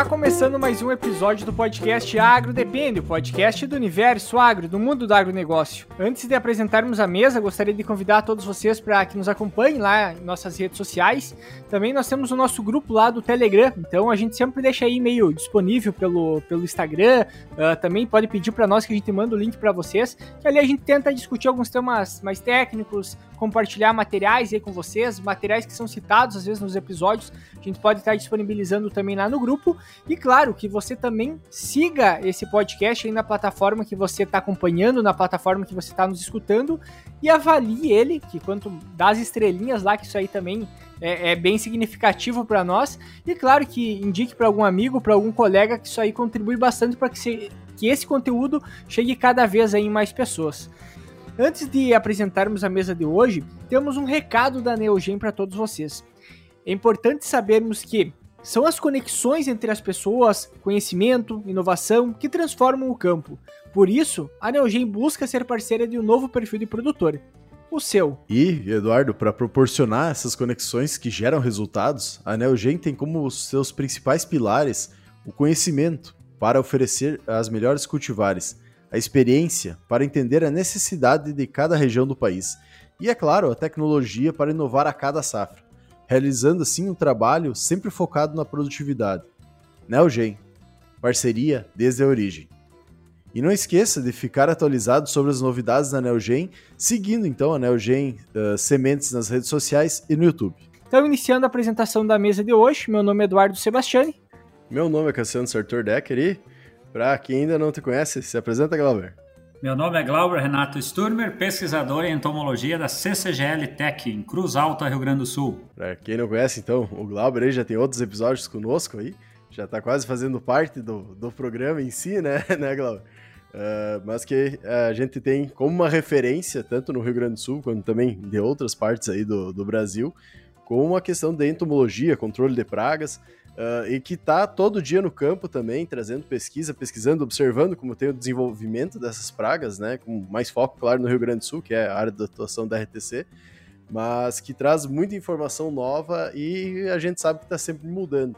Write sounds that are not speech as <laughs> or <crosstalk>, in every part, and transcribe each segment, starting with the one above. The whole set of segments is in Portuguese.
Está começando mais um episódio do podcast Agro Depende, o podcast do universo agro, do mundo do agronegócio. Antes de apresentarmos a mesa, gostaria de convidar todos vocês para que nos acompanhem lá em nossas redes sociais. Também nós temos o nosso grupo lá do Telegram, então a gente sempre deixa e-mail disponível pelo, pelo Instagram. Uh, também pode pedir para nós que a gente manda o link para vocês, ali a gente tenta discutir alguns temas mais técnicos, compartilhar materiais aí com vocês, materiais que são citados às vezes nos episódios, a gente pode estar disponibilizando também lá no grupo. E claro, que você também siga esse podcast aí na plataforma que você está acompanhando, na plataforma que você está nos escutando e avalie ele, que quanto das estrelinhas lá, que isso aí também é, é bem significativo para nós. E claro que indique para algum amigo, para algum colega, que isso aí contribui bastante para que, que esse conteúdo chegue cada vez aí em mais pessoas. Antes de apresentarmos a mesa de hoje, temos um recado da Neogen para todos vocês. É importante sabermos que são as conexões entre as pessoas, conhecimento, inovação que transformam o campo. Por isso, a Neogen busca ser parceira de um novo perfil de produtor, o seu. E, Eduardo, para proporcionar essas conexões que geram resultados, a Neogen tem como seus principais pilares o conhecimento para oferecer as melhores cultivares a experiência para entender a necessidade de cada região do país e, é claro, a tecnologia para inovar a cada safra, realizando assim um trabalho sempre focado na produtividade. Neogen, parceria desde a origem. E não esqueça de ficar atualizado sobre as novidades da Neogen, seguindo então a Neogen uh, Sementes nas redes sociais e no YouTube. Então, iniciando a apresentação da mesa de hoje, meu nome é Eduardo Sebastiani. Meu nome é Cassiano Sartor Decker e para quem ainda não te conhece, se apresenta, Glauber. Meu nome é Glauber Renato Sturmer, pesquisador em entomologia da CCGL Tech, em Cruz Alta, Rio Grande do Sul. Para quem não conhece, então, o Glauber aí já tem outros episódios conosco aí, já está quase fazendo parte do, do programa em si, né, <laughs> né Glauber? Uh, mas que a gente tem como uma referência, tanto no Rio Grande do Sul, quanto também de outras partes aí do, do Brasil, com a questão de entomologia, controle de pragas, Uh, e que está todo dia no campo também, trazendo pesquisa, pesquisando, observando como tem o desenvolvimento dessas pragas, né, com mais foco, claro, no Rio Grande do Sul, que é a área de atuação da RTC, mas que traz muita informação nova e a gente sabe que está sempre mudando.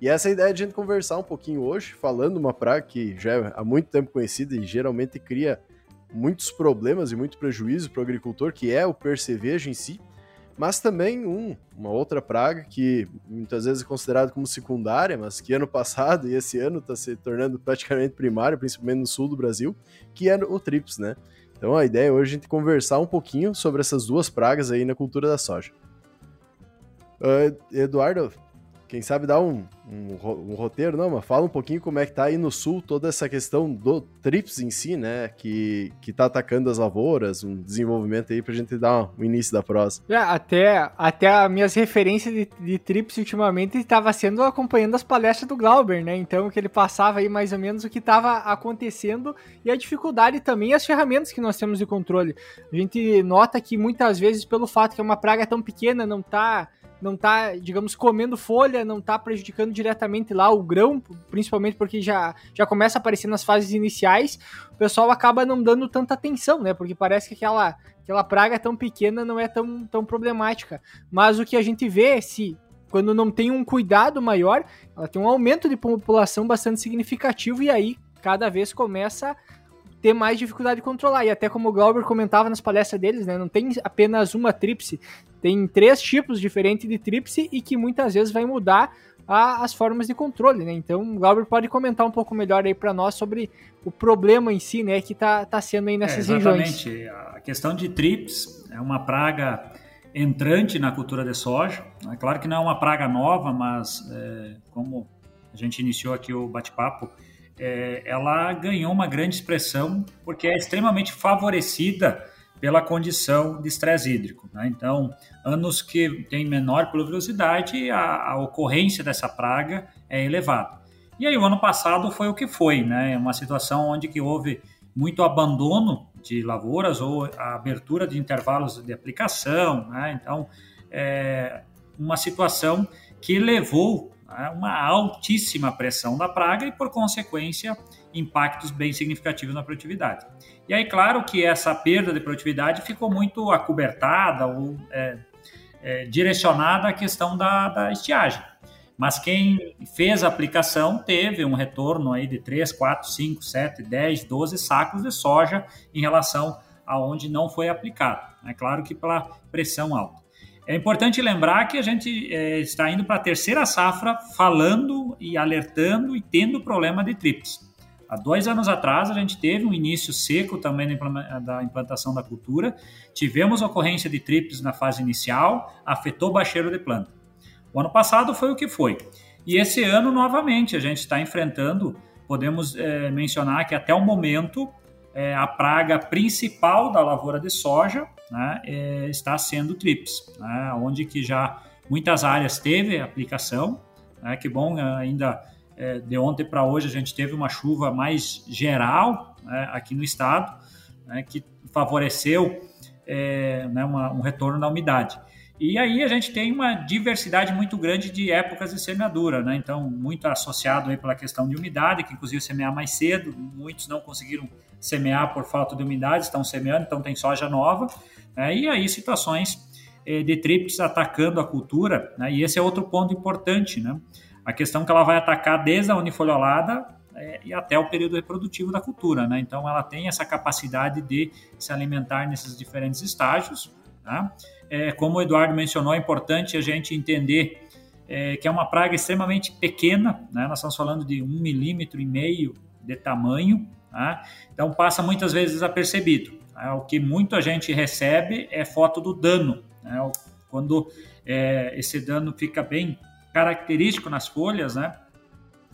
E essa é ideia de a gente conversar um pouquinho hoje, falando uma praga que já é há muito tempo conhecida e geralmente cria muitos problemas e muito prejuízo para o agricultor, que é o percevejo em si, mas também um, uma outra praga que muitas vezes é considerada como secundária, mas que ano passado e esse ano está se tornando praticamente primária, principalmente no sul do Brasil, que é o TRIPS, né? Então a ideia é hoje a gente conversar um pouquinho sobre essas duas pragas aí na cultura da soja. Uh, Eduardo, quem sabe dar um, um, um, roteiro, não, mas fala um pouquinho como é que tá aí no sul toda essa questão do TRIPS em si, né, que, que tá atacando as lavouras, um desenvolvimento aí pra gente dar um, um início da prosa. É, até, até as minhas referências de, de TRIPS ultimamente estava sendo acompanhando as palestras do Glauber, né, então que ele passava aí mais ou menos o que estava acontecendo e a dificuldade também as ferramentas que nós temos de controle. A gente nota que muitas vezes pelo fato que é uma praga tão pequena, não tá não tá, digamos, comendo folha, não tá prejudicando diretamente lá o grão, principalmente porque já, já começa a aparecer nas fases iniciais, o pessoal acaba não dando tanta atenção, né? Porque parece que aquela, aquela praga tão pequena não é tão, tão problemática. Mas o que a gente vê é se quando não tem um cuidado maior, ela tem um aumento de população bastante significativo e aí cada vez começa ter mais dificuldade de controlar. E até como o Glauber comentava nas palestras deles, né, não tem apenas uma tríplice, tem três tipos diferentes de tríplice e que muitas vezes vai mudar a, as formas de controle, né? Então, o Glauber pode comentar um pouco melhor aí para nós sobre o problema em si, né, que tá, tá sendo aí nessas é, exatamente. regiões. Exatamente. A questão de trips é uma praga entrante na cultura de soja. É claro que não é uma praga nova, mas é, como a gente iniciou aqui o bate-papo, é, ela ganhou uma grande expressão porque é extremamente favorecida pela condição de estresse hídrico. Né? Então, anos que tem menor pluviosidade, a, a, ocorrência dessa praga é elevada. E aí, o ano passado foi o que foi, né? Uma situação onde que houve muito abandono de lavouras ou a abertura de intervalos de aplicação, né? Então, é uma situação que levou né, uma altíssima pressão da praga e, por consequência, impactos bem significativos na produtividade. E aí, claro que essa perda de produtividade ficou muito acobertada ou é, é, direcionada à questão da, da, estiagem. Mas quem fez a aplicação teve um retorno aí de 3, 4, 5, 7, 10, 12 sacos de soja em relação aonde não foi aplicado. É claro que pela pressão alta. É importante lembrar que a gente é, está indo para a terceira safra falando e alertando e tendo problema de trips. Há dois anos atrás, a gente teve um início seco também da implantação da cultura, tivemos ocorrência de trips na fase inicial, afetou o bacheiro de planta. O ano passado foi o que foi. E esse ano, novamente, a gente está enfrentando, podemos é, mencionar que até o momento é, a praga principal da lavoura de soja né, é, está sendo trips, né, onde que já muitas áreas teve aplicação, né, que bom ainda é, de ontem para hoje a gente teve uma chuva mais geral né, aqui no estado, né, que favoreceu é, né, uma, um retorno da umidade. E aí a gente tem uma diversidade muito grande de épocas de semeadura, né? Então, muito associado aí pela questão de umidade, que inclusive semear mais cedo, muitos não conseguiram semear por falta de umidade, estão semeando, então tem soja nova. Né? E aí situações eh, de trips atacando a cultura, né? e esse é outro ponto importante, né? A questão que ela vai atacar desde a unifoliolada é, e até o período reprodutivo da cultura, né? Então ela tem essa capacidade de se alimentar nesses diferentes estágios, tá? É, como o Eduardo mencionou, é importante a gente entender é, que é uma praga extremamente pequena, né? Nós estamos falando de um milímetro e meio de tamanho, Tá? Então passa muitas vezes desapercebido. Tá? O que muita gente recebe é foto do dano, né? quando é, esse dano fica bem característico nas folhas, né?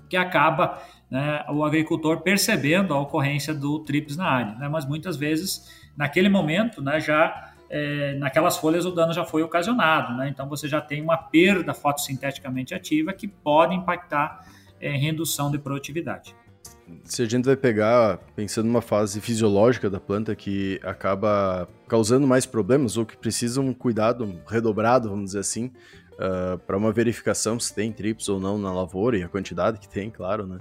que acaba né, o agricultor percebendo a ocorrência do trips na área. Né? Mas muitas vezes, naquele momento, né, já é, naquelas folhas o dano já foi ocasionado. Né? Então você já tem uma perda fotossinteticamente ativa que pode impactar é, em redução de produtividade se a gente vai pegar, pensando numa fase fisiológica da planta que acaba causando mais problemas ou que precisa um cuidado redobrado, vamos dizer assim, uh, ah, para uma verificação se tem trips ou não na lavoura e a quantidade que tem, claro, né?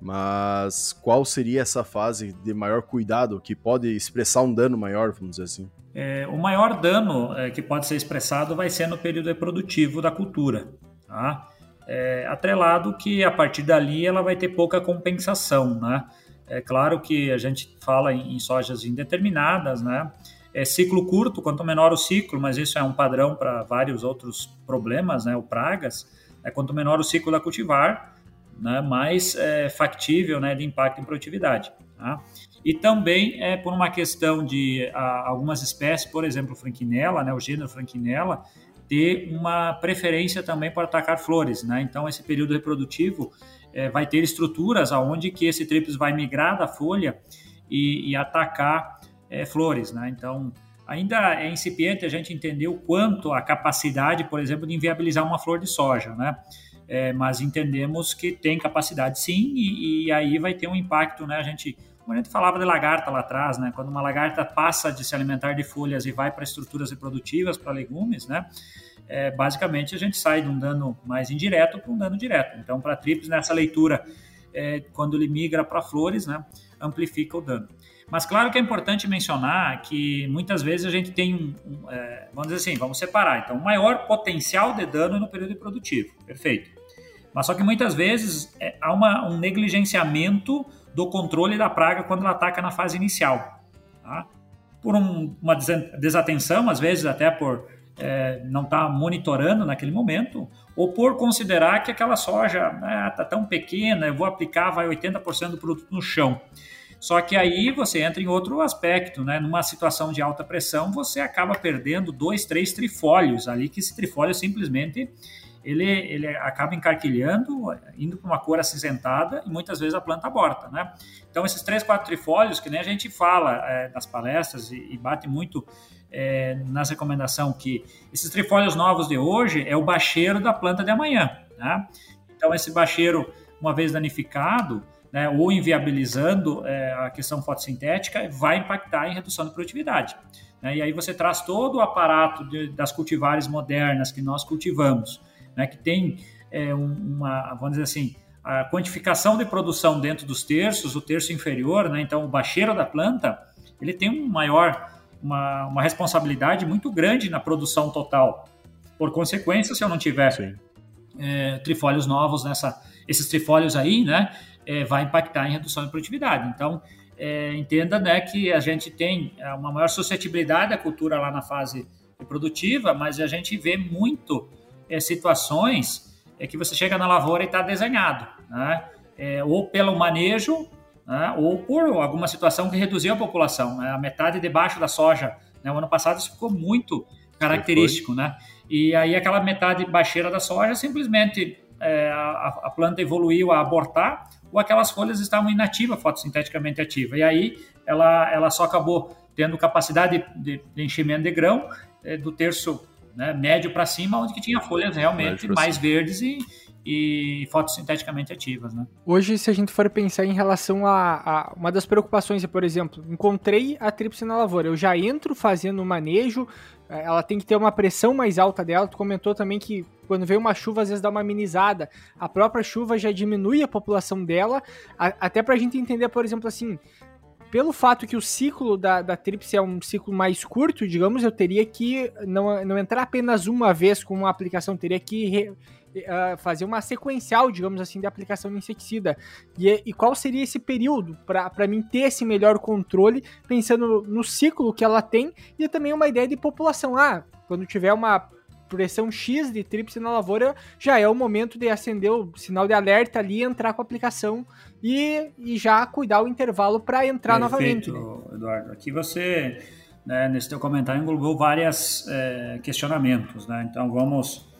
Mas qual seria essa fase de maior cuidado que pode expressar um dano maior, vamos dizer assim? É, o maior dano é, que pode ser expressado vai ser no período reprodutivo da cultura, tá? é, atrelado que a partir dali ela vai ter pouca compensação, né? É claro que a gente fala em, em sojas indeterminadas, né? É ciclo curto, quanto menor o ciclo, mas isso é um padrão para vários outros problemas, né? O pragas, é quanto menor o ciclo da cultivar, né? mais é, factível, né? De impacto em produtividade. Tá? E também é por uma questão de a, algumas espécies, por exemplo, franquinella, né? O gênero franquinella, ter uma preferência também para atacar flores, né? Então esse período reprodutivo é, vai ter estruturas aonde que esse trips vai migrar da folha e, e atacar é, flores, né? Então ainda é incipiente a gente entender o quanto a capacidade, por exemplo, de inviabilizar uma flor de soja, né? É, mas entendemos que tem capacidade sim e, e aí vai ter um impacto, né? A gente a gente falava de lagarta lá atrás, né? Quando uma lagarta passa de se alimentar de folhas e vai para estruturas reprodutivas, para legumes, né? É, basicamente a gente sai de um dano mais indireto para um dano direto. Então, para trips, nessa leitura, é, quando ele migra para flores, né? Amplifica o dano. Mas claro que é importante mencionar que muitas vezes a gente tem um, um é, vamos dizer assim, vamos separar. Então, o maior potencial de dano no período reprodutivo, perfeito. Mas só que muitas vezes é, há uma, um negligenciamento do controle da praga quando ela ataca na fase inicial. Tá? Por um, uma desatenção, às vezes até por é, não estar tá monitorando naquele momento, ou por considerar que aquela soja está né, tão pequena, eu vou aplicar, vai 80% do produto no chão. Só que aí você entra em outro aspecto, né? Numa situação de alta pressão, você acaba perdendo dois, três trifólios ali, que esse trifólio simplesmente ele, ele acaba encarquilhando, indo para uma cor acinzentada e muitas vezes a planta aborta, né? Então, esses três, quatro trifólios, que nem a gente fala é, nas palestras e, e bate muito é, nas recomendações que esses trifólios novos de hoje é o bacheiro da planta de amanhã, né? Então, esse bacheiro, uma vez danificado, né, ou inviabilizando é, a questão fotossintética, vai impactar em redução de produtividade. Né? E aí você traz todo o aparato de, das cultivares modernas que nós cultivamos, né, que tem é, uma, vamos dizer assim, a quantificação de produção dentro dos terços, o terço inferior, né, então o bacheiro da planta, ele tem um maior, uma, uma responsabilidade muito grande na produção total. Por consequência, se eu não tiver é, trifólios novos nessa, esses trifólios aí, né, é, vai impactar em redução de produtividade. Então, é, entenda né, que a gente tem é, uma maior suscetibilidade à cultura lá na fase reprodutiva, mas a gente vê muito é, situações é, que você chega na lavoura e está desenhado, né? É, ou pelo manejo, né? ou por alguma situação que reduziu a população. Né? A metade debaixo da soja, né? o ano passado isso ficou muito característico, né? E aí aquela metade baixeira da soja simplesmente é, a, a, planta evoluiu a abortar ou aquelas folhas estavam inativas, fotossinteticamente ativa. E aí ela, ela só acabou tendo capacidade de, de enchimento de grão é, do terço né, médio para cima, onde que tinha folhas realmente mais verdes e, e fotossinteticamente ativas. Né? Hoje, se a gente for pensar em relação a, a, uma das preocupações é, por exemplo, encontrei a tríplice na lavoura, eu já entro fazendo o manejo, é, ela tem que ter uma pressão mais alta dela. Tu comentou também que quando vem uma chuva, às vezes dá uma minimizada. A própria chuva já diminui a população dela, a, até para a gente entender, por exemplo, assim, pelo fato que o ciclo da, da é um ciclo mais curto, digamos, eu teria que não, não entrar apenas uma vez com uma aplicação, teria que re, uh, fazer uma sequencial, digamos assim, de aplicação de inseticida. E, e qual seria esse período para mim ter esse melhor controle, pensando no ciclo que ela tem e também uma ideia de população. Ah, quando tiver uma pressão X de tríplice na lavoura, já é o momento de acender o sinal de alerta ali, entrar com a aplicação e, e já cuidar o intervalo para entrar Perfeito, novamente. Né? Eduardo, aqui você, né, nesse teu comentário, englobou vários é, questionamentos, né? Então vamos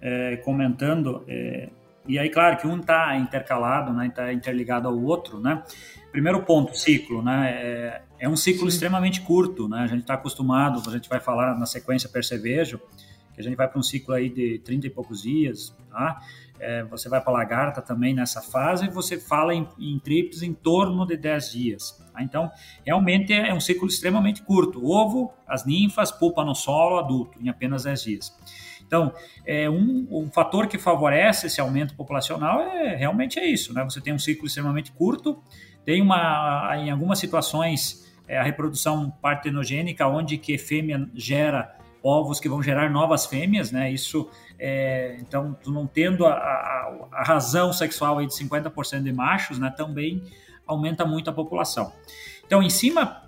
é, comentando. É, e aí, claro que um está intercalado, né? Está interligado ao outro, né? Primeiro ponto, ciclo, né? É, é um ciclo Sim. extremamente curto, né? A gente está acostumado, a gente vai falar na sequência percevejo, que a gente vai para um ciclo aí de 30 e poucos dias, tá? É, você vai para lagarta também nessa fase e você fala em, em trips em torno de 10 dias. Tá? Então, realmente é um ciclo extremamente curto. Ovo, as ninfas, pupa no solo, adulto, em apenas 10 dias. Então, é um, um, fator que favorece esse aumento populacional é realmente é isso, né? Você tem um ciclo extremamente curto, tem uma, em algumas situações, é, a reprodução partenogênica, onde que fêmea gera ovos que vão gerar novas fêmeas, né? Isso, é, então, tu não tendo a, a, a, razão sexual aí de 50% de machos, né? Também aumenta muito a população. Então, em cima,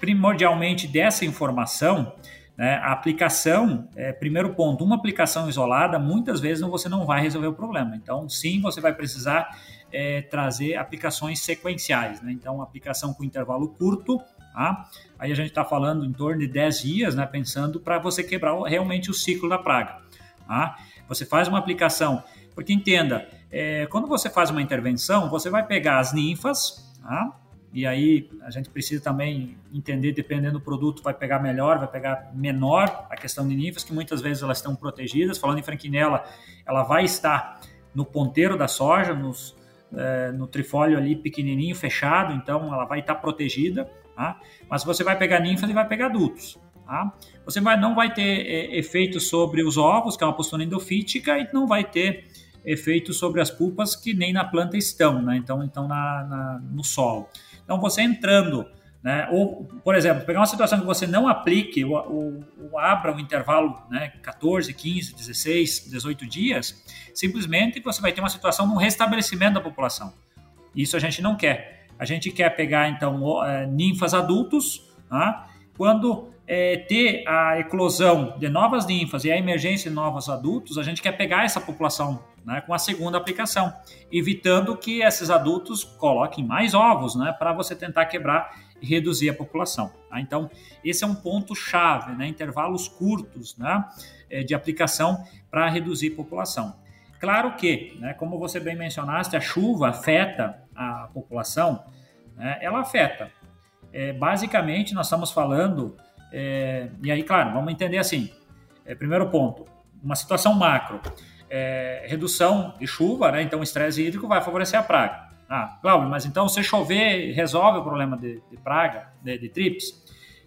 primordialmente dessa informação, né, a aplicação, é, primeiro ponto, uma aplicação isolada, muitas vezes você não vai resolver o problema. Então, sim, você vai precisar é, trazer aplicações sequenciais. Né? Então, aplicação com intervalo curto, Tá? Aí a gente está falando em torno de 10 dias, né, pensando para você quebrar realmente o ciclo da praga. Tá? Você faz uma aplicação, porque entenda, é, quando você faz uma intervenção, você vai pegar as ninfas, tá? e aí a gente precisa também entender, dependendo do produto, vai pegar melhor, vai pegar menor a questão de ninfas, que muitas vezes elas estão protegidas. Falando em franquinela, ela vai estar no ponteiro da soja, nos, é, no trifólio ali pequenininho, fechado, então ela vai estar protegida. Tá? Mas você vai pegar ninfas e vai pegar adultos. Tá? Você vai, não vai ter é, efeito sobre os ovos, que é uma postura endofítica, e não vai ter efeito sobre as pulpas que nem na planta estão, né? então, então na, na, no solo. Então você entrando, né? ou por exemplo, pegar uma situação que você não aplique, ou, ou, ou abra um intervalo né? 14, 15, 16, 18 dias, simplesmente você vai ter uma situação de um restabelecimento da população. Isso a gente não quer. A gente quer pegar, então, é, ninfas adultos, tá? quando é, ter a eclosão de novas ninfas e a emergência de novos adultos, a gente quer pegar essa população né, com a segunda aplicação, evitando que esses adultos coloquem mais ovos, né, para você tentar quebrar e reduzir a população. Tá? Então, esse é um ponto chave, né, intervalos curtos né, é, de aplicação para reduzir a população. Claro que, né, como você bem mencionaste, a chuva afeta a população, né, ela afeta. É, basicamente, nós estamos falando, é, e aí, claro, vamos entender assim: é, primeiro ponto, uma situação macro, é, redução de chuva, né, então o estresse hídrico vai favorecer a praga. Ah, Cláudio, mas então se chover resolve o problema de, de praga, de, de trips?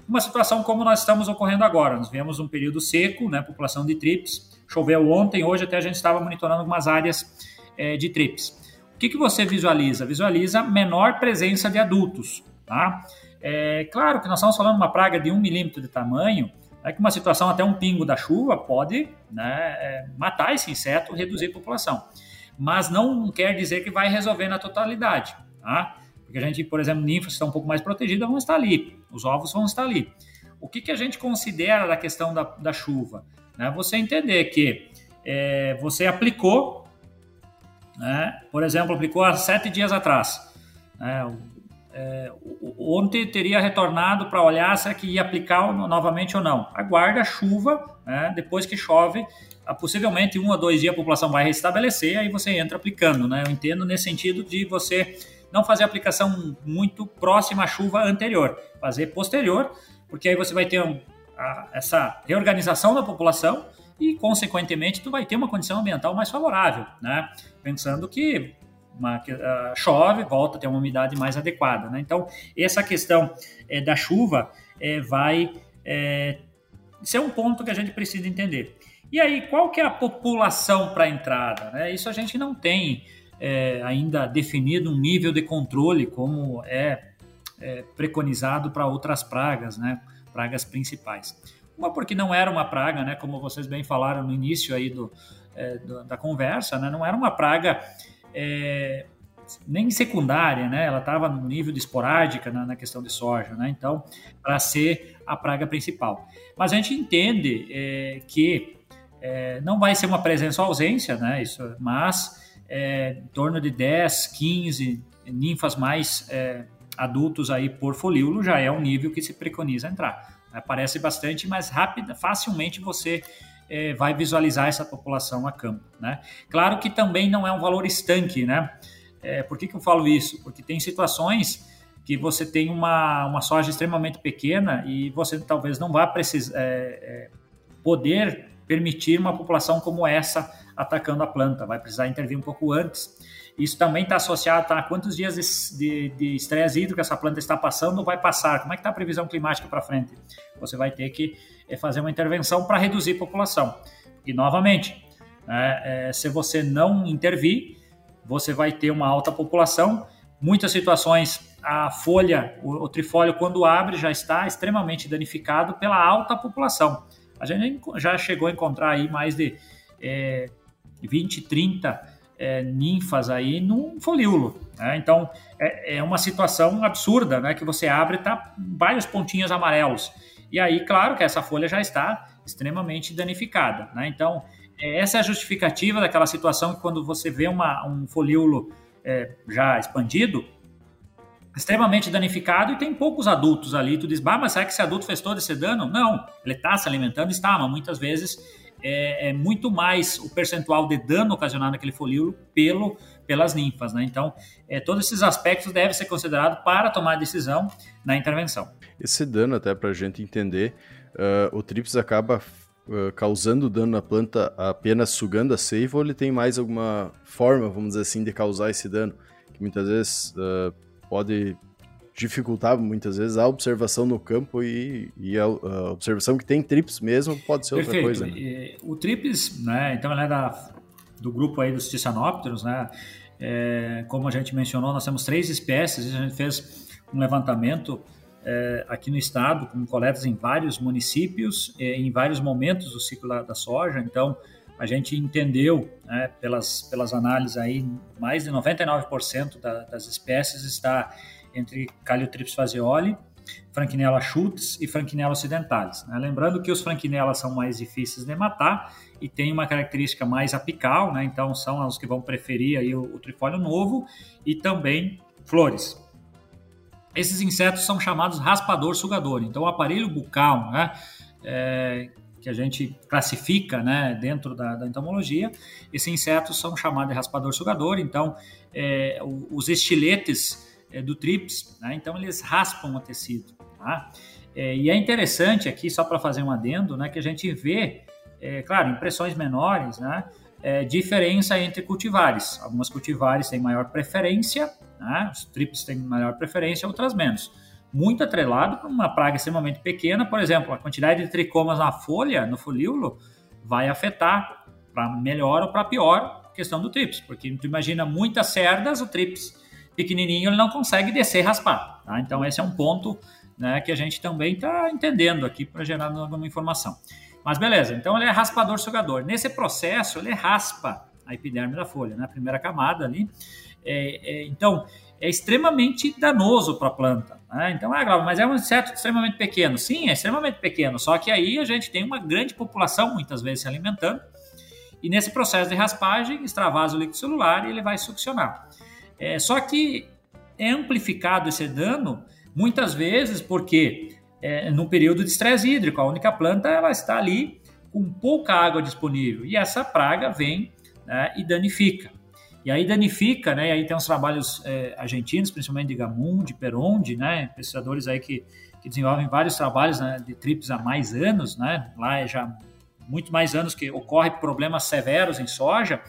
Uma situação como nós estamos ocorrendo agora, nós vemos um período seco, né, população de trips, Choveu ontem, hoje até a gente estava monitorando algumas áreas é, de trips. O que, que você visualiza? Visualiza menor presença de adultos. Tá? É, claro que nós estamos falando de uma praga de 1 milímetro de tamanho, É que uma situação até um pingo da chuva pode né, é, matar esse inseto, reduzir a população. Mas não quer dizer que vai resolver na totalidade, tá? Porque a gente, por exemplo, ninfas estão um pouco mais protegidas vão estar ali, os ovos vão estar ali. O que, que a gente considera da questão da, da chuva? Né? Você entender que é, você aplicou, né? por exemplo, aplicou há sete dias atrás. Né? É, ontem teria retornado para olhar se é que ia aplicar novamente ou não. Aguarda a chuva, né? depois que chove, possivelmente um a dois dias a população vai restabelecer, aí você entra aplicando. Né? Eu entendo nesse sentido de você não fazer aplicação muito próxima à chuva anterior, fazer posterior, porque aí você vai ter a, essa reorganização da população e, consequentemente, tu vai ter uma condição ambiental mais favorável, né? Pensando que uma, uh, chove, volta a ter uma umidade mais adequada, né? Então, essa questão é, da chuva é, vai é, ser um ponto que a gente precisa entender. E aí, qual que é a população para entrada? Né? Isso a gente não tem ainda definido um nível de controle como é, preconizado para outras pragas, né? Pragas principais. Uma porque não era uma praga, né? Como vocês bem falaram no início aí do, é, do da conversa, né? Não era uma praga é, nem secundária, né? Ela estava no nível de esporádica na, na, questão de soja, né? Então, para ser a praga principal. Mas a gente entende é, que é, não vai ser uma presença ou ausência, né? Isso, mas é, em torno de 10, 15 ninfas mais é, adultos aí por folíolo já é um nível que se preconiza entrar. Aparece bastante, mas rápida, facilmente você é, vai visualizar essa população a campo. Né? Claro que também não é um valor estanque, né? É, por que, que eu falo isso? Porque tem situações que você tem uma, uma soja extremamente pequena e você talvez não vá precisar é, é, poder permitir uma população como essa atacando a planta, vai precisar intervir um pouco antes. Isso também está associado tá, a quantos dias de estresse hídrico essa planta está passando ou vai passar, como é que está a previsão climática para frente. Você vai ter que é, fazer uma intervenção para reduzir a população. E, novamente, é, se você não intervir, você vai ter uma alta população. Muitas situações, a folha, o, o trifólio, quando abre, já está extremamente danificado pela alta população. A gente já chegou a encontrar aí mais de é, 20, 30 é, ninfas aí num folíolo. Né? Então é, é, uma situação absurda, né? Que você abre e tá vários pontinhos amarelos. E aí, claro que essa folha já está extremamente danificada. Né? Então, é, essa é a justificativa daquela situação que quando você vê uma, um folíolo é, já expandido, extremamente danificado e tem poucos adultos ali. Tu diz, bah, mas será que esse adulto fez todo esse dano? Não, ele está se alimentando, está, mas muitas vezes é, é, muito mais o percentual de dano ocasionado naquele folíolo pelo, pelas ninfas. Né? Então, é, todos esses aspectos devem ser considerados para tomar decisão na intervenção. Esse dano, até para a gente entender, uh, o TRIPS acaba uh, causando dano na planta apenas sugando a seiva ou ele tem mais alguma forma, vamos dizer assim, de causar esse dano? Que muitas vezes uh, pode dificultar muitas vezes a observação no campo e, e a, a, observação que tem trips mesmo pode ser Perfeito. outra coisa. Né? O trips, né, então ele é da, do grupo aí dos Tissianópteros, né, é, como a gente mencionou, nós temos três espécies, a gente fez um levantamento é, aqui no estado, com coletas em vários municípios, é, em vários momentos do ciclo da, da soja, então a gente entendeu, né, pelas, pelas análises aí, mais de 99% da, das espécies está entre Caliotrips fazioli, Franquinella schultz e Franquinella occidentalis. Né? Lembrando que os Franquinella são mais difíceis de matar e tem uma característica mais apical, né? então são os que vão preferir aí o, o trifólio novo e também flores. Esses insetos são chamados raspador-sugador. Então, o aparelho bucal, né, é, que a gente classifica né, dentro da, da, entomologia, esses insetos são chamados de raspador-sugador. Então, é, os estiletes é, do TRIPS, né? então eles raspam o tecido. Tá? É, e é interessante aqui, só para fazer um adendo, né, que a gente vê, é, claro, impressões menores, né, é, diferença entre cultivares. Algumas cultivares têm maior preferência, né, os TRIPS têm maior preferência, outras menos. Muito atrelado para uma praga extremamente pequena, por exemplo, a quantidade de tricomas na folha, no folíolo, vai afetar para melhor ou para pior a questão do TRIPS, porque tu imagina muitas cerdas, o TRIPS pequenininho ele não consegue descer e raspar. Tá? Então esse é um ponto né, que a gente também está entendendo aqui para gerar alguma informação. Mas beleza, então ele é raspador sugador. Nesse processo ele raspa a epiderme da folha, né, a primeira camada ali. É, é, então é extremamente danoso para a planta. Né? Então, ah, mas é um inseto extremamente pequeno. Sim, é extremamente pequeno, só que aí a gente tem uma grande população muitas vezes se alimentando e nesse processo de raspagem extravasa o líquido celular e ele vai succionar. É, só que é amplificado esse dano muitas vezes porque é, no período de estresse hídrico, a única planta ela está ali com pouca água disponível e essa praga vem né, e danifica. E aí danifica, né? E aí tem uns trabalhos é, argentinos, principalmente de Gamum, de Peronde, né? Pesquisadores aí que, que desenvolvem vários trabalhos né, de trips há mais anos, né? Lá é já muito mais anos que ocorre problemas severos em soja.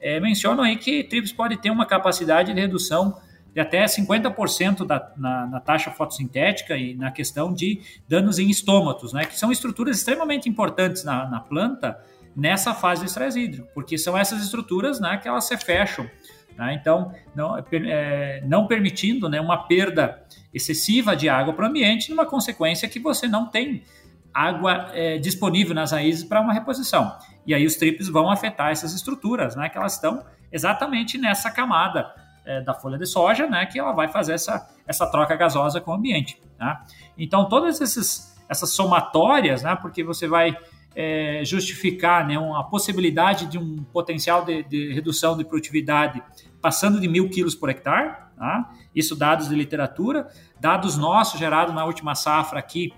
É, mencionam aí que trips pode ter uma capacidade de redução de até 50% da, na, na, taxa fotossintética e na questão de danos em estômatos, né, que são estruturas extremamente importantes na, na planta nessa fase do estresse hídrico, porque são essas estruturas né, que elas se fecham. Né, então, não, é, não permitindo né, uma perda excessiva de água para o ambiente, numa consequência que você não tem água é, disponível nas raízes para uma reposição. E aí os trips vão afetar essas estruturas, né, que elas estão exatamente nessa camada é, da folha de soja, né, que ela vai fazer essa, essa troca gasosa com o ambiente. Tá? Então, todas esses, essas somatórias, né, porque você vai é, justificar né, uma possibilidade de um potencial de, de, redução de produtividade passando de mil quilos por hectare, tá? isso dados de literatura, dados nossos gerados na última safra aqui,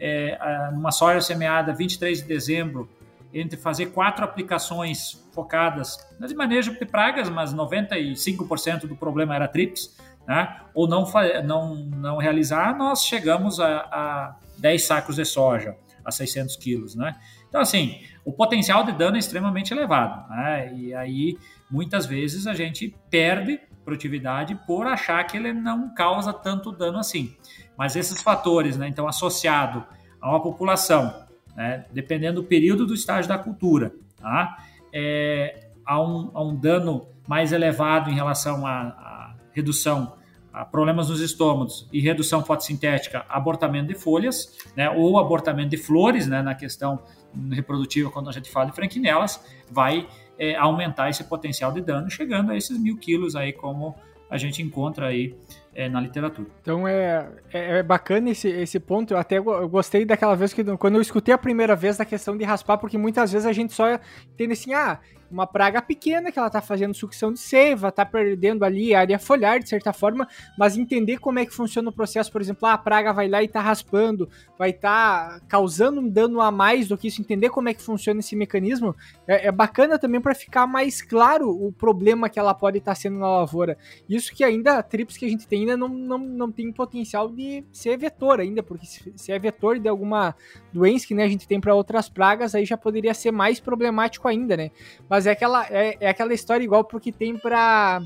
é, numa soja semeada 23 de dezembro, entre fazer quatro aplicações focadas de manejo de pragas, mas 95% do problema era trips, né? ou não, não, não realizar, nós chegamos a, a 10 sacos de soja, a 600 quilos. Né? Então, assim, o potencial de dano é extremamente elevado. Né? E aí, muitas vezes, a gente perde produtividade por achar que ele não causa tanto dano assim. Mas esses fatores, né, então, associado a uma população né, dependendo do período do estágio da cultura, tá? É, há, um, há um dano mais elevado em relação à, redução a problemas nos estômagos e redução fotossintética, abortamento de folhas, né, ou abortamento de flores, né, na questão reprodutiva, quando a gente fala de franquinelas, vai é, aumentar esse potencial de dano, chegando a esses mil quilos aí, como a gente encontra aí é, na literatura. Então é, é, é, bacana esse, esse ponto. Eu até eu gostei daquela vez que quando eu escutei a primeira vez da questão de raspar, porque muitas vezes a gente só entende assim, ah, uma praga pequena que ela está fazendo sucção de seiva, está perdendo ali a área foliar de certa forma, mas entender como é que funciona o processo, por exemplo, ah, a praga vai lá e está raspando, vai tá causando um dano a mais do que isso, entender como é que funciona esse mecanismo, é, é bacana também para ficar mais claro o problema que ela pode estar tá sendo na lavoura. Isso que ainda a trips que a gente tem ainda não, não, não tem potencial de ser vetor ainda, porque se, se é vetor de alguma doença que né, a gente tem para outras pragas, aí já poderia ser mais problemático ainda, né? Mas mas é aquela, é, é aquela história igual porque tem pra,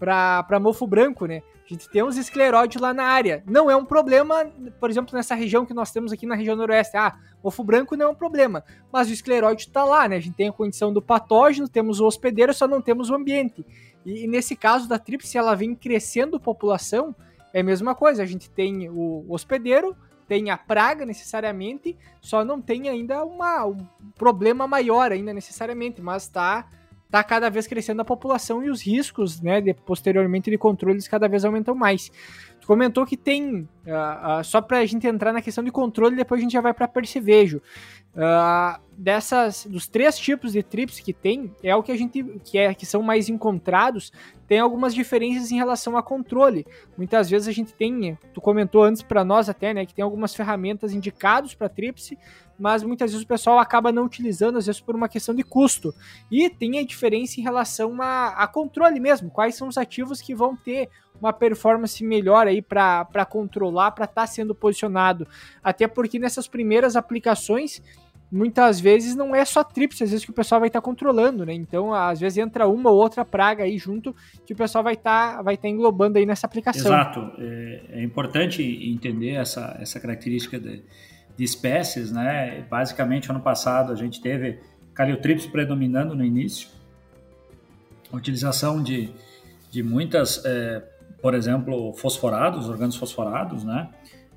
pra, pra mofo branco, né? A gente tem uns escleróides lá na área. Não é um problema, por exemplo, nessa região que nós temos aqui na região noroeste. Ah, mofo branco não é um problema. Mas o escleróide está lá, né? A gente tem a condição do patógeno, temos o hospedeiro, só não temos o ambiente. E, e nesse caso da tríplice, ela vem crescendo população, é a mesma coisa. A gente tem o hospedeiro, tem a praga necessariamente, só não tem ainda uma, um problema maior ainda necessariamente, mas está tá cada vez crescendo a população e os riscos, né, de, posteriormente de controles cada vez aumentam mais. Tu comentou que tem, uh, uh, só para a gente entrar na questão de controle, depois a gente já vai para percevejo. Uh, dessas, dos três tipos de trips que tem, é o que a gente que é que são mais encontrados, tem algumas diferenças em relação a controle. Muitas vezes a gente tem, tu comentou antes para nós até, né, que tem algumas ferramentas indicadas para trips, mas muitas vezes o pessoal acaba não utilizando, às vezes por uma questão de custo. E tem a diferença em relação a, a controle mesmo, quais são os ativos que vão ter uma performance melhor aí para controlar, para estar tá sendo posicionado. Até porque nessas primeiras aplicações, muitas vezes não é só tríplice, às vezes que o pessoal vai estar tá controlando, né? Então, às vezes entra uma ou outra praga aí junto que o pessoal vai estar tá, vai tá englobando aí nessa aplicação. Exato. É, é importante entender essa, essa característica de, de espécies, né? Basicamente, ano passado a gente teve caliotrips predominando no início, utilização de de muitas, é, por exemplo, fosforados, organos fosforados, né?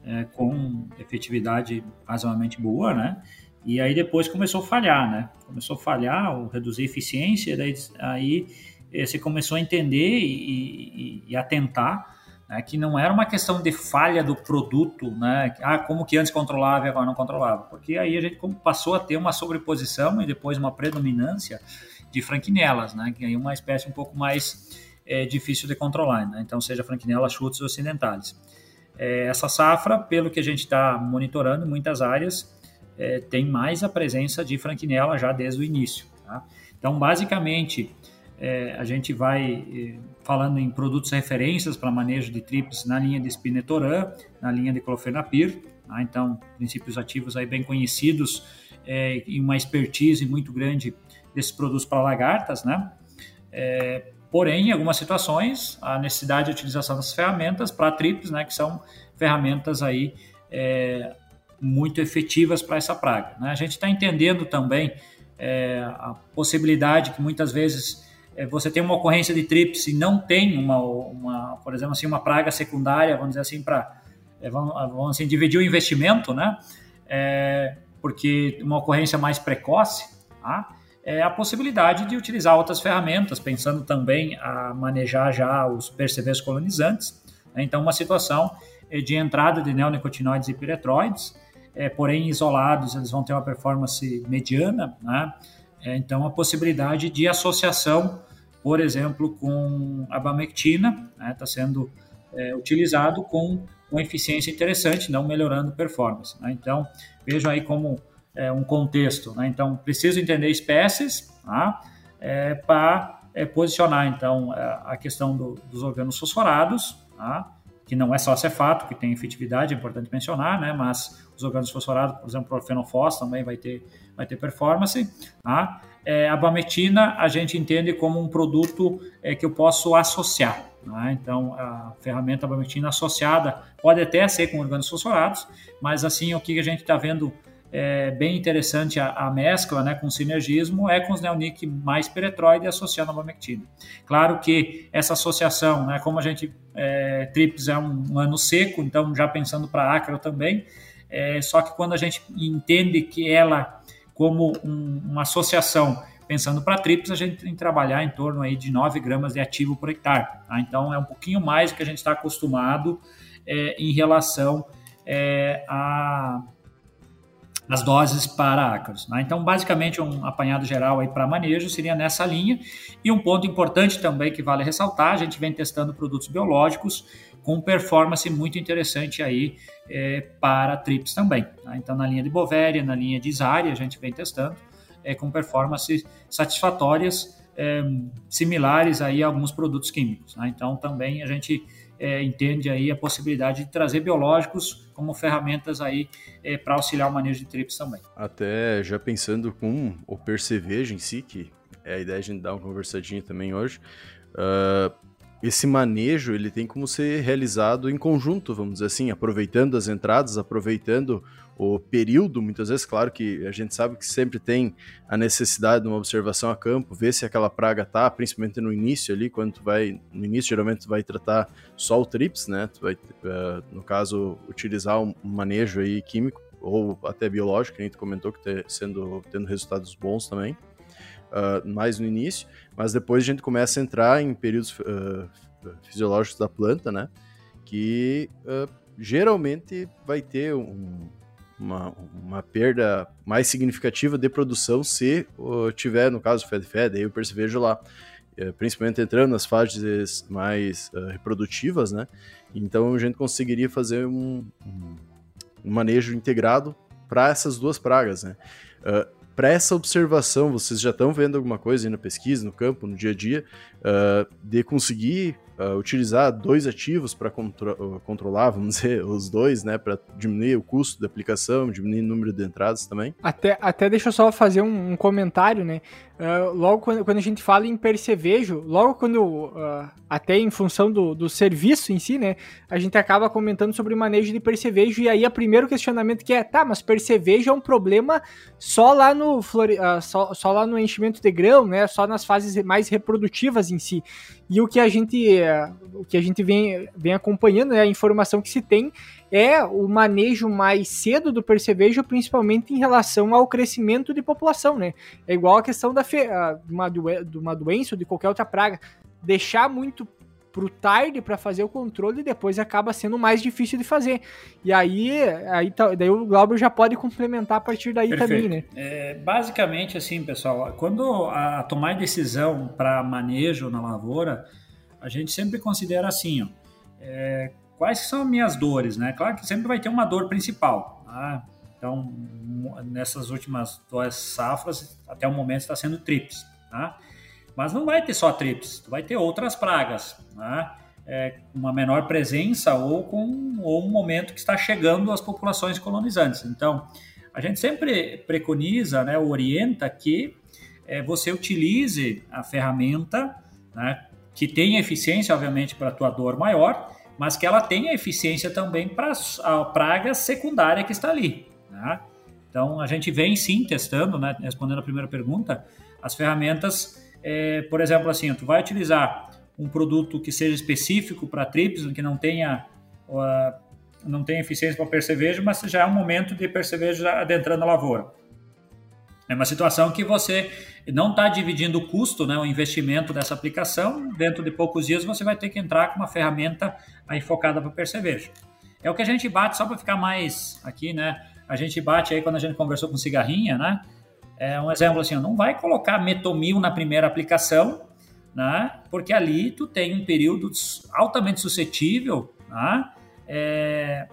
É, com efetividade razoavelmente boa, né? E aí depois começou a falhar, né? Começou a falhar, ou reduzir a eficiência, daí aí eh, você começou a entender e, e, e atentar né, que não era uma questão de falha do produto, né? Ah, como que antes controlava e agora não controlava. Porque aí a gente passou a ter uma sobreposição e depois uma predominância de franquinelas, né? Que é uma espécie um pouco mais é, difícil de controlar, né? Então, seja franquinela, chutes ocidentais. É, essa safra, pelo que a gente está monitorando, em muitas áreas é, tem mais a presença de franquinela já desde o início. Tá? Então, basicamente, é, a gente vai é, falando em produtos referências para manejo de trips na linha de spinetoran, na linha de clofenapir, tá? então princípios ativos aí bem conhecidos é, e uma expertise muito grande desses produtos para lagartas, né? É, porém, em algumas situações, a necessidade de utilização das ferramentas para trips, né, que são ferramentas aí é, muito efetivas para essa praga. Né? A gente está entendendo também é, a possibilidade que muitas vezes você tem uma ocorrência de trips e não tem uma, uma por exemplo, assim, uma praga secundária, vamos dizer assim, para é, vamos, vamos assim, dividir o investimento, né? É, porque uma ocorrência mais precoce, tá? é a possibilidade de utilizar outras ferramentas, pensando também a manejar já os percevejos colonizantes. Né? Então, uma situação é, de entrada de neonicotinoides e piretroides, é, porém isolados eles vão ter uma performance mediana, né? É, então a possibilidade de associação, por exemplo, com a bamectina, está né? Tá sendo é, utilizado com uma eficiência interessante, não melhorando performance. Né? Então vejam aí como é, um contexto. Né? Então preciso entender espécies tá? É, para é, posicionar então é, a questão do, dos organos fosforados, tá? Que não é só cefato, que tem efetividade, é importante mencionar, né? mas os organos fosforados, por exemplo, o orfenofós também vai ter, vai ter performance. Tá? É, a bametina a gente entende como um produto é, que eu posso associar. Né? Então, a ferramenta bametina associada pode até ser com organos fosforados, mas assim, o que a gente está vendo é, bem interessante a, a, mescla né, com sinergismo é com os neonic mais peretroide associando a bamectina. Claro que essa associação, né, como a gente, é, TRIPS é um, um, ano seco, então já pensando para acro também, é, só que quando a gente entende que ela, como um, uma associação, pensando para TRIPS, a gente tem que trabalhar em torno aí de 9 gramas de ativo por hectare. Tá? Então é um pouquinho mais do que a gente está acostumado é, em relação é, a as doses para ácaros. Né? Então, basicamente, um apanhado geral aí para manejo seria nessa linha. E um ponto importante também que vale ressaltar, a gente vem testando produtos biológicos com performance muito interessante aí é, para TRIPS também. Tá? Então, na linha de Bovéria, na linha de Isaria, a gente vem testando é, com performances satisfatórias, é, similares aí a alguns produtos químicos. Tá? Então, também a gente é, entende aí a possibilidade de trazer biológicos como ferramentas aí é, para auxiliar o manejo de trips também. Até já pensando com o percevejo em si, que é a ideia de a gente dar uma conversadinha também hoje, uh, esse manejo ele tem como ser realizado em conjunto, vamos dizer assim, aproveitando as entradas, aproveitando o período, muitas vezes, claro que a gente sabe que sempre tem a necessidade de uma observação a campo, ver se aquela praga tá, principalmente no início ali, quando tu vai, no início geralmente tu vai tratar só o TRIPS, né, tu vai, uh, no caso, utilizar um manejo aí químico, ou até biológico, que a gente comentou que tá sendo, tendo resultados bons também, uh, mais no início, mas depois a gente começa a entrar em períodos uh, fisiológicos da planta, né, que geralmente vai ter um, uma, uma perda mais significativa de produção se uh, tiver, no caso, Fed-Fed, aí eu percevejo lá, uh, principalmente entrando nas fases mais uh, reprodutivas, né? Então a gente conseguiria fazer um, um manejo integrado para essas duas pragas, né? Uh, para essa observação, vocês já estão vendo alguma coisa aí na pesquisa, no campo, no dia a dia, uh, de conseguir uh, utilizar dois ativos para contro uh, controlar, vamos <laughs> dizer, os dois, né, para diminuir o custo da aplicação, diminuir o número de entradas também. Até, até deixa eu só fazer um, um comentário, né? Uh, logo quando, quando, a gente fala em percevejo, logo quando, até em função do, do serviço em si, né, a gente acaba comentando sobre o manejo de percevejo, e aí o primeiro questionamento que é, tá, mas percevejo é um problema só lá no, flore... só, só lá no enchimento de grão, né, só nas fases mais reprodutivas em si. E o que a gente, o que a gente vem, vem acompanhando, né, a informação que se tem é o manejo mais cedo do percevejo, principalmente em relação ao crescimento de população, né? É igual a questão da fe, uma de uma doença ou de qualquer outra praga. Deixar muito pro tarde para fazer o controle e depois acaba sendo mais difícil de fazer. E aí, aí tá, daí o Glauber já pode complementar a partir daí Perfeito. também, né? É, basicamente assim, pessoal, quando a tomar decisão para manejo na lavoura, a gente sempre considera assim, ó, é, quais são as minhas dores, né? Claro que sempre vai ter uma dor principal, tá? Então, nessas últimas duas safras, até o momento está sendo trips, tá? Mas não vai ter só trips, vai ter outras pragas, né? É, uma menor presença ou com ou um momento que está chegando as populações colonizantes. Então, a gente sempre preconiza, né, orienta que é, você utilize a ferramenta, né, que tenha eficiência, obviamente, para a tua dor maior, mas que ela tenha eficiência também para a praga secundária que está ali. Né? Então, a gente vem sim testando, né, respondendo a primeira pergunta, as ferramentas é, por exemplo, assim, tu vai utilizar um produto que seja específico para trips, que não tenha uh, não tenha eficiência para percevejo, mas já é um momento de percevejo adentrando a lavoura. É uma situação que você não está dividindo o custo, né, o investimento dessa aplicação. Dentro de poucos dias você vai ter que entrar com uma ferramenta aí focada para percevejo. É o que a gente bate só para ficar mais aqui, né? A gente bate aí quando a gente conversou com cigarrinha, né? É um exemplo assim, não vai colocar metomil na primeira aplicação, né? Porque ali tu tem um período altamente suscetível, né? É,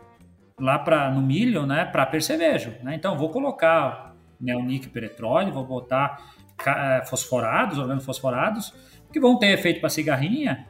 lá para no milho, né? Para percevejo, né? Então vou colocar neonic peretróleo, vou botar é, fosforados, organofosforados, que vão ter efeito para cigarrinha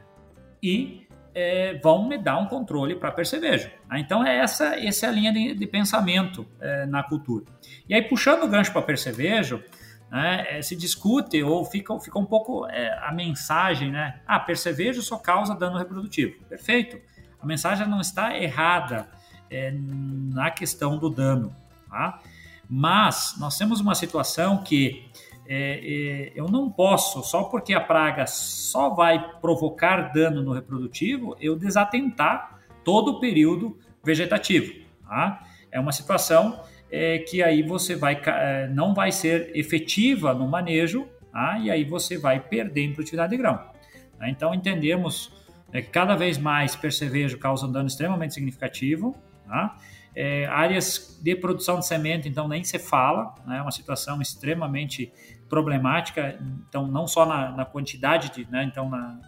e é, vão me dar um controle para percevejo. Né? Então, é essa, essa é a linha de, de pensamento é, na cultura. E aí, puxando o gancho para percevejo, né, é, se discute ou fica, fica um pouco é, a mensagem, né? Ah, percevejo só causa dano reprodutivo. Perfeito. A mensagem não está errada é, na questão do dano, tá? Mas nós temos uma situação que é, é, eu não posso, só porque a praga só vai provocar dano no reprodutivo, eu desatentar todo o período vegetativo. Tá? É uma situação é, que aí você vai, é, não vai ser efetiva no manejo, tá? e aí você vai perder em produtividade de grão. Tá? Então entendemos né, que cada vez mais percevejo causa um dano extremamente significativo. Tá? É, áreas de produção de semente, então nem se fala, né? é né? uma situação extremamente problemática, então não só na, na quantidade de, né, então na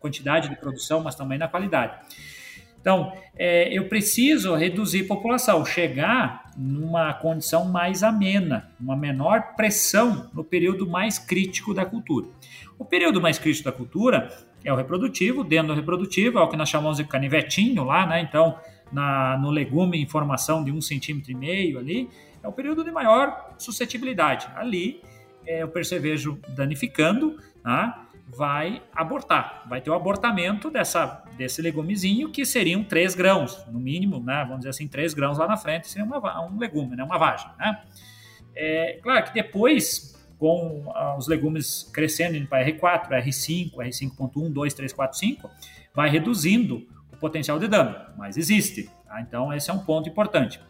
quantidade de produção, mas também na qualidade. Então, é, eu preciso reduzir população, chegar numa condição mais amena, uma menor pressão no período mais crítico da cultura. O período mais crítico da cultura é o reprodutivo, dentro do reprodutivo é o que nós chamamos de canivetinho lá, né? Então, na, no legume em formação de um centímetro e meio ali, é o período de maior suscetibilidade. Ali é, o percevejo danificando, tá? vai abortar. Vai ter o abortamento dessa, desse legumezinho, que seriam 3 grãos, no mínimo, né? vamos dizer assim, 3 grãos lá na frente, seria uma, um legume, né? uma vagem. Né? É, claro que depois, com ah, os legumes crescendo indo para R4, R5, R5.1, 2, 3, 4, 5, vai reduzindo o potencial de dano, mas existe. Tá? Então, esse é um ponto importante.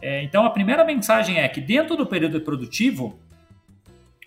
É, então, a primeira mensagem é que dentro do período produtivo,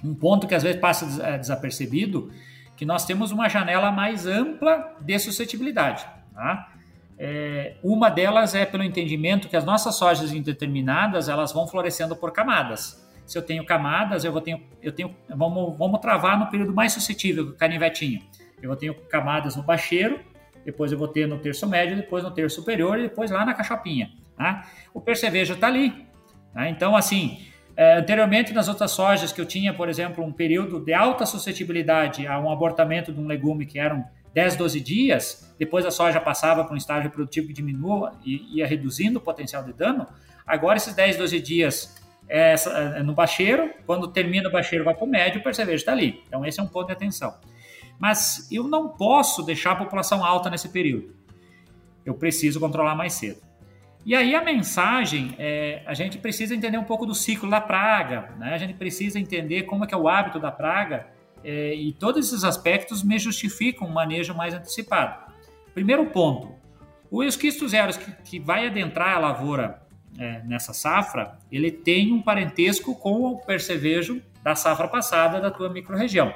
um ponto que às vezes passa é, desapercebido, que nós temos uma janela mais ampla de suscetibilidade. Tá? É, uma delas é pelo entendimento que as nossas sojas indeterminadas elas vão florescendo por camadas. Se eu tenho camadas, eu vou ter, eu tenho, vamos, vamos travar no período mais suscetível, o canivetinho. Eu vou ter camadas no bacheiro, depois eu vou ter no terço médio, depois no terço superior e depois lá na cachopinha. Tá? O percevejo está ali. Tá? Então, assim, é, anteriormente, nas outras sojas que eu tinha, por exemplo, um período de alta suscetibilidade a um abortamento de um legume que eram 10, 12 dias, depois a soja passava para um estágio reprodutivo que diminua e ia reduzindo o potencial de dano. Agora, esses 10, 12 dias é, no bacheiro, quando termina o bacheiro vai para o médio, o percevejo está ali. Então, esse é um ponto de atenção. Mas eu não posso deixar a população alta nesse período. Eu preciso controlar mais cedo. E aí a mensagem, é, a gente precisa entender um pouco do ciclo da praga, né? a gente precisa entender como é que é o hábito da praga é, e todos esses aspectos me justificam um manejo mais antecipado. Primeiro ponto, o esquisto zero que, que vai adentrar a lavoura é, nessa safra, ele tem um parentesco com o percevejo da safra passada da tua microrregião.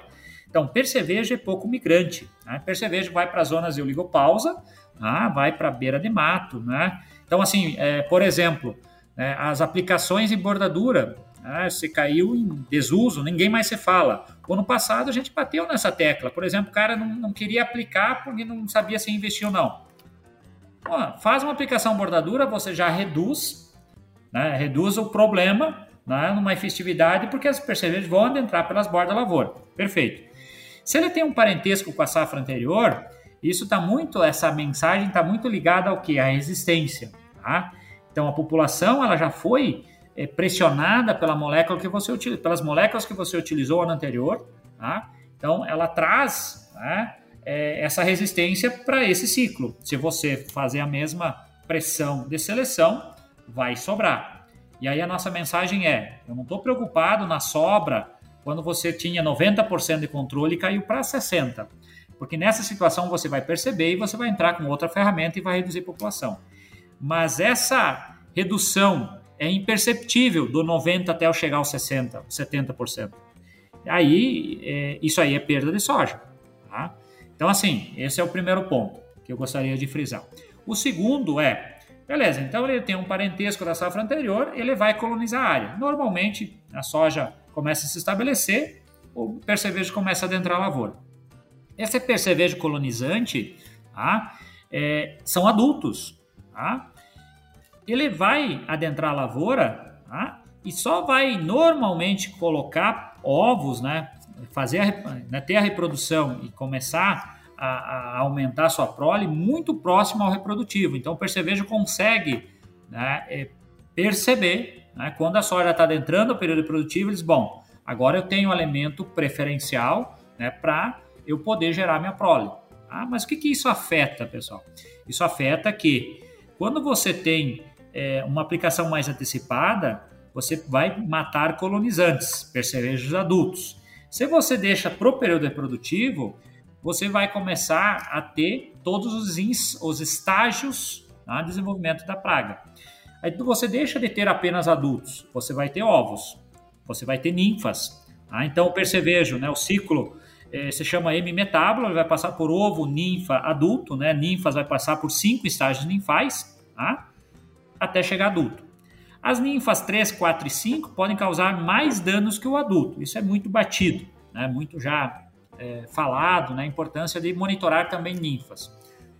Então, percevejo é pouco migrante. Né? Percevejo vai para zonas de oligopausa, né? vai para beira de mato. Né? Então, assim, é, por exemplo, né, as aplicações em bordadura, né, você caiu em desuso, ninguém mais se fala. O ano passado a gente bateu nessa tecla. Por exemplo, o cara não, não queria aplicar porque não sabia se investir ou não. faz uma aplicação bordadura, você já reduz, né, reduz o problema né, numa efetividade, porque as percevejos vão adentrar pelas bordas da lavoura. Perfeito. Se ele tem um parentesco com a safra anterior, isso está muito, essa mensagem está muito ligada ao que? A resistência. Tá? Então a população ela já foi é, pressionada pela molécula que você pelas moléculas que você utilizou ano anterior, tá? Então ela traz né, é, essa resistência para esse ciclo. Se você fazer a mesma pressão de seleção, vai sobrar. E aí a nossa mensagem é: eu não estou preocupado na sobra quando você tinha 90% de controle e caiu para 60%. Porque nessa situação você vai perceber e você vai entrar com outra ferramenta e vai reduzir a população. Mas essa redução é imperceptível do 90% até chegar aos 60%, 70%. Aí, é, isso aí é perda de soja. Tá? Então, assim, esse é o primeiro ponto que eu gostaria de frisar. O segundo é, beleza, então ele tem um parentesco da safra anterior, ele vai colonizar a área. Normalmente, a soja começa a se estabelecer, o percevejo começa a adentrar a lavoura. Esse percevejo colonizante tá? é, são adultos. Tá? Ele vai adentrar a lavoura tá? e só vai normalmente colocar ovos, né? fazer a, né? ter a reprodução e começar a, a, aumentar sua prole muito próximo ao reprodutivo. Então o percevejo consegue né? é, perceber né? quando a soja está adentrando o período reprodutivo, eles, bom, agora eu tenho um alimento preferencial né? para eu poder gerar minha prole. Ah, mas o que, que isso afeta, pessoal? Isso afeta que quando você tem é, uma aplicação mais antecipada, você vai matar colonizantes, percevejos adultos. Se você deixa para o período reprodutivo, você vai começar a ter todos os, ins, os estágios tá, de desenvolvimento da praga. Aí você deixa de ter apenas adultos, você vai ter ovos, você vai ter ninfas. Tá? Então o percevejo, né, o ciclo é, se chama M-metábulo, ele vai passar por ovo, ninfa, adulto, né? Ninfas vai passar por cinco estágios ninfais, tá? Até chegar adulto. As ninfas 3, 4 e 5 podem causar mais danos que o adulto. Isso é muito batido, né? Muito já é, falado, né? A importância de monitorar também ninfas.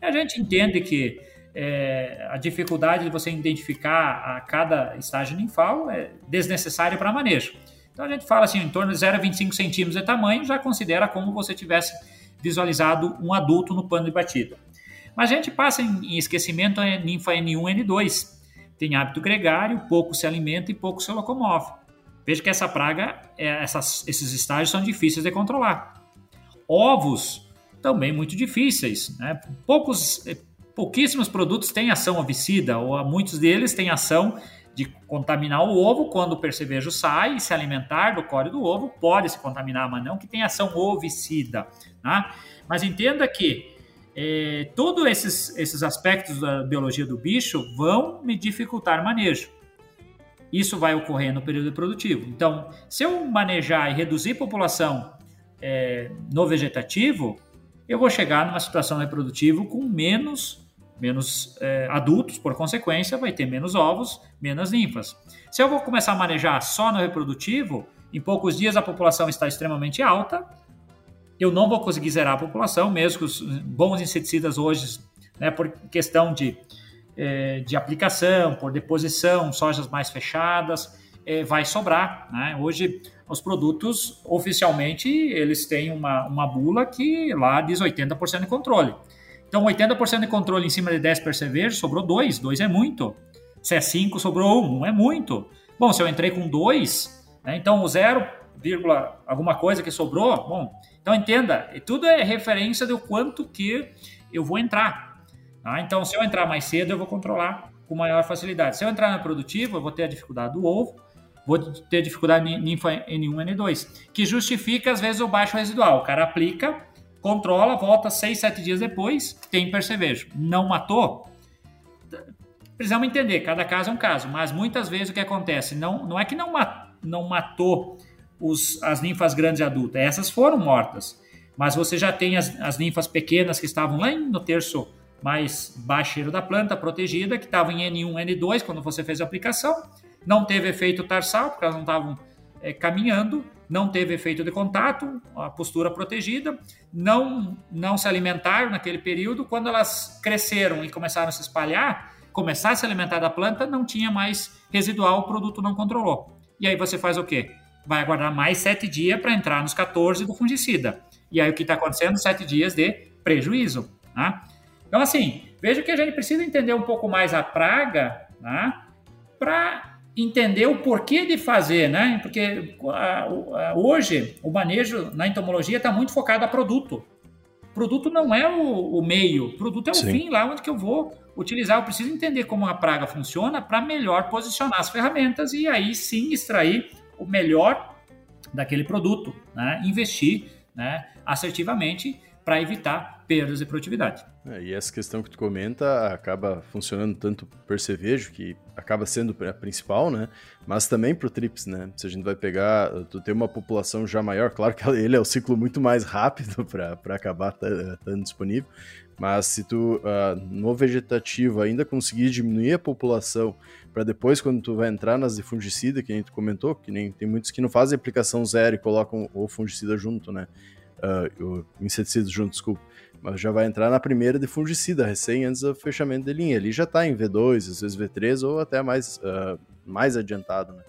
E a gente entende que é, a dificuldade de você identificar a cada estágio ninfal é desnecessária para manejo. Então a gente fala assim, em torno de 0,25 centímetros de tamanho, já considera como você tivesse visualizado um adulto no pano de batida. Mas a gente passa em esquecimento a ninfa N1 N2. Tem hábito gregário, pouco se alimenta e pouco se locomove. Veja que essa praga, é, essas, esses estágios são difíceis de controlar. Ovos, também muito difíceis. Né? Poucos, é, pouquíssimos produtos têm ação ovicida, ou muitos deles têm ação de contaminar o ovo quando o percevejo sai e se alimentar do core do ovo, pode se contaminar, mas não que tenha ação ovicida. Né? Mas entenda que é, todos esses, esses aspectos da biologia do bicho vão me dificultar manejo. Isso vai ocorrer no período produtivo. Então, se eu manejar e reduzir população é, no vegetativo, eu vou chegar numa situação reprodutiva com menos menos é, adultos, por consequência, vai ter menos ovos, menos ninfas. Se eu vou começar a manejar só no reprodutivo, em poucos dias a população está extremamente alta, eu não vou conseguir zerar a população, mesmo que os bons inseticidas hoje, né, por questão de, é, de aplicação, por deposição, sojas mais fechadas, é, vai sobrar. Né? Hoje, os produtos, oficialmente, eles têm uma, uma bula que lá diz 80% de controle. Então, 80% de controle em cima de 10 percevejos, sobrou 2. 2 é muito. Se é 5, sobrou 1. Não é muito. Bom, se eu entrei com 2, né, então o 0, alguma coisa que sobrou, bom, então entenda, tudo é referência do quanto que eu vou entrar. Tá? Então, se eu entrar mais cedo, eu vou controlar com maior facilidade. Se eu entrar no produtivo, eu vou ter a dificuldade do ovo, vou ter dificuldade ninfa N1, N2, que justifica às vezes o baixo residual. O cara aplica, controla, volta 6, 7 dias depois, tem percevejo. Não matou? Precisamos entender, cada caso é um caso, mas muitas vezes o que acontece, não, não é que não, não matou os, as ninfas grandes adultas, essas foram mortas, mas você já tem as, as ninfas pequenas que estavam lá no terço mais baixeiro da planta, protegida, que estavam em N1, N2 quando você fez a aplicação, não teve efeito tarsal, porque elas não estavam é, caminhando, não teve efeito de contato, a postura protegida, não, não se alimentaram naquele período. Quando elas cresceram e começaram a se espalhar, começar a se alimentar da planta, não tinha mais residual, o produto não controlou. E aí você faz o quê? Vai aguardar mais sete dias para entrar nos 14 do fungicida. E aí o que está acontecendo? Sete dias de prejuízo. Né? Então, assim, veja que a gente precisa entender um pouco mais a praga né? para entender o porquê de fazer, né? Porque hoje o manejo na entomologia está muito focado a produto. Produto não é o, o meio, produto é o Sim. fim, lá onde que eu vou utilizar. Eu preciso entender como a praga funciona para melhor posicionar as ferramentas e aí sim extrair o melhor daquele produto, né? Investir, né? Assertivamente para evitar perdas de produtividade. É, e essa questão que tu comenta acaba funcionando tanto para o percevejo, que acaba sendo a principal, né? Mas também para o TRIPS, né? Se a gente vai pegar, tu tem uma população já maior, claro que ele é o ciclo muito mais rápido <laughs> para acabar estando disponível, mas se tu, uh, no vegetativo, ainda conseguir diminuir a população para depois, quando tu vai entrar nas de fungicida, que a gente comentou, que nem tem muitos que não fazem aplicação zero e colocam o fungicida junto, né? Uh, o inseticida junto, desculpa mas já vai entrar na primeira de fungicida, recém antes do fechamento de linha. Ele já está em V2, às vezes V3 ou até mais, uh, mais adiantado, né?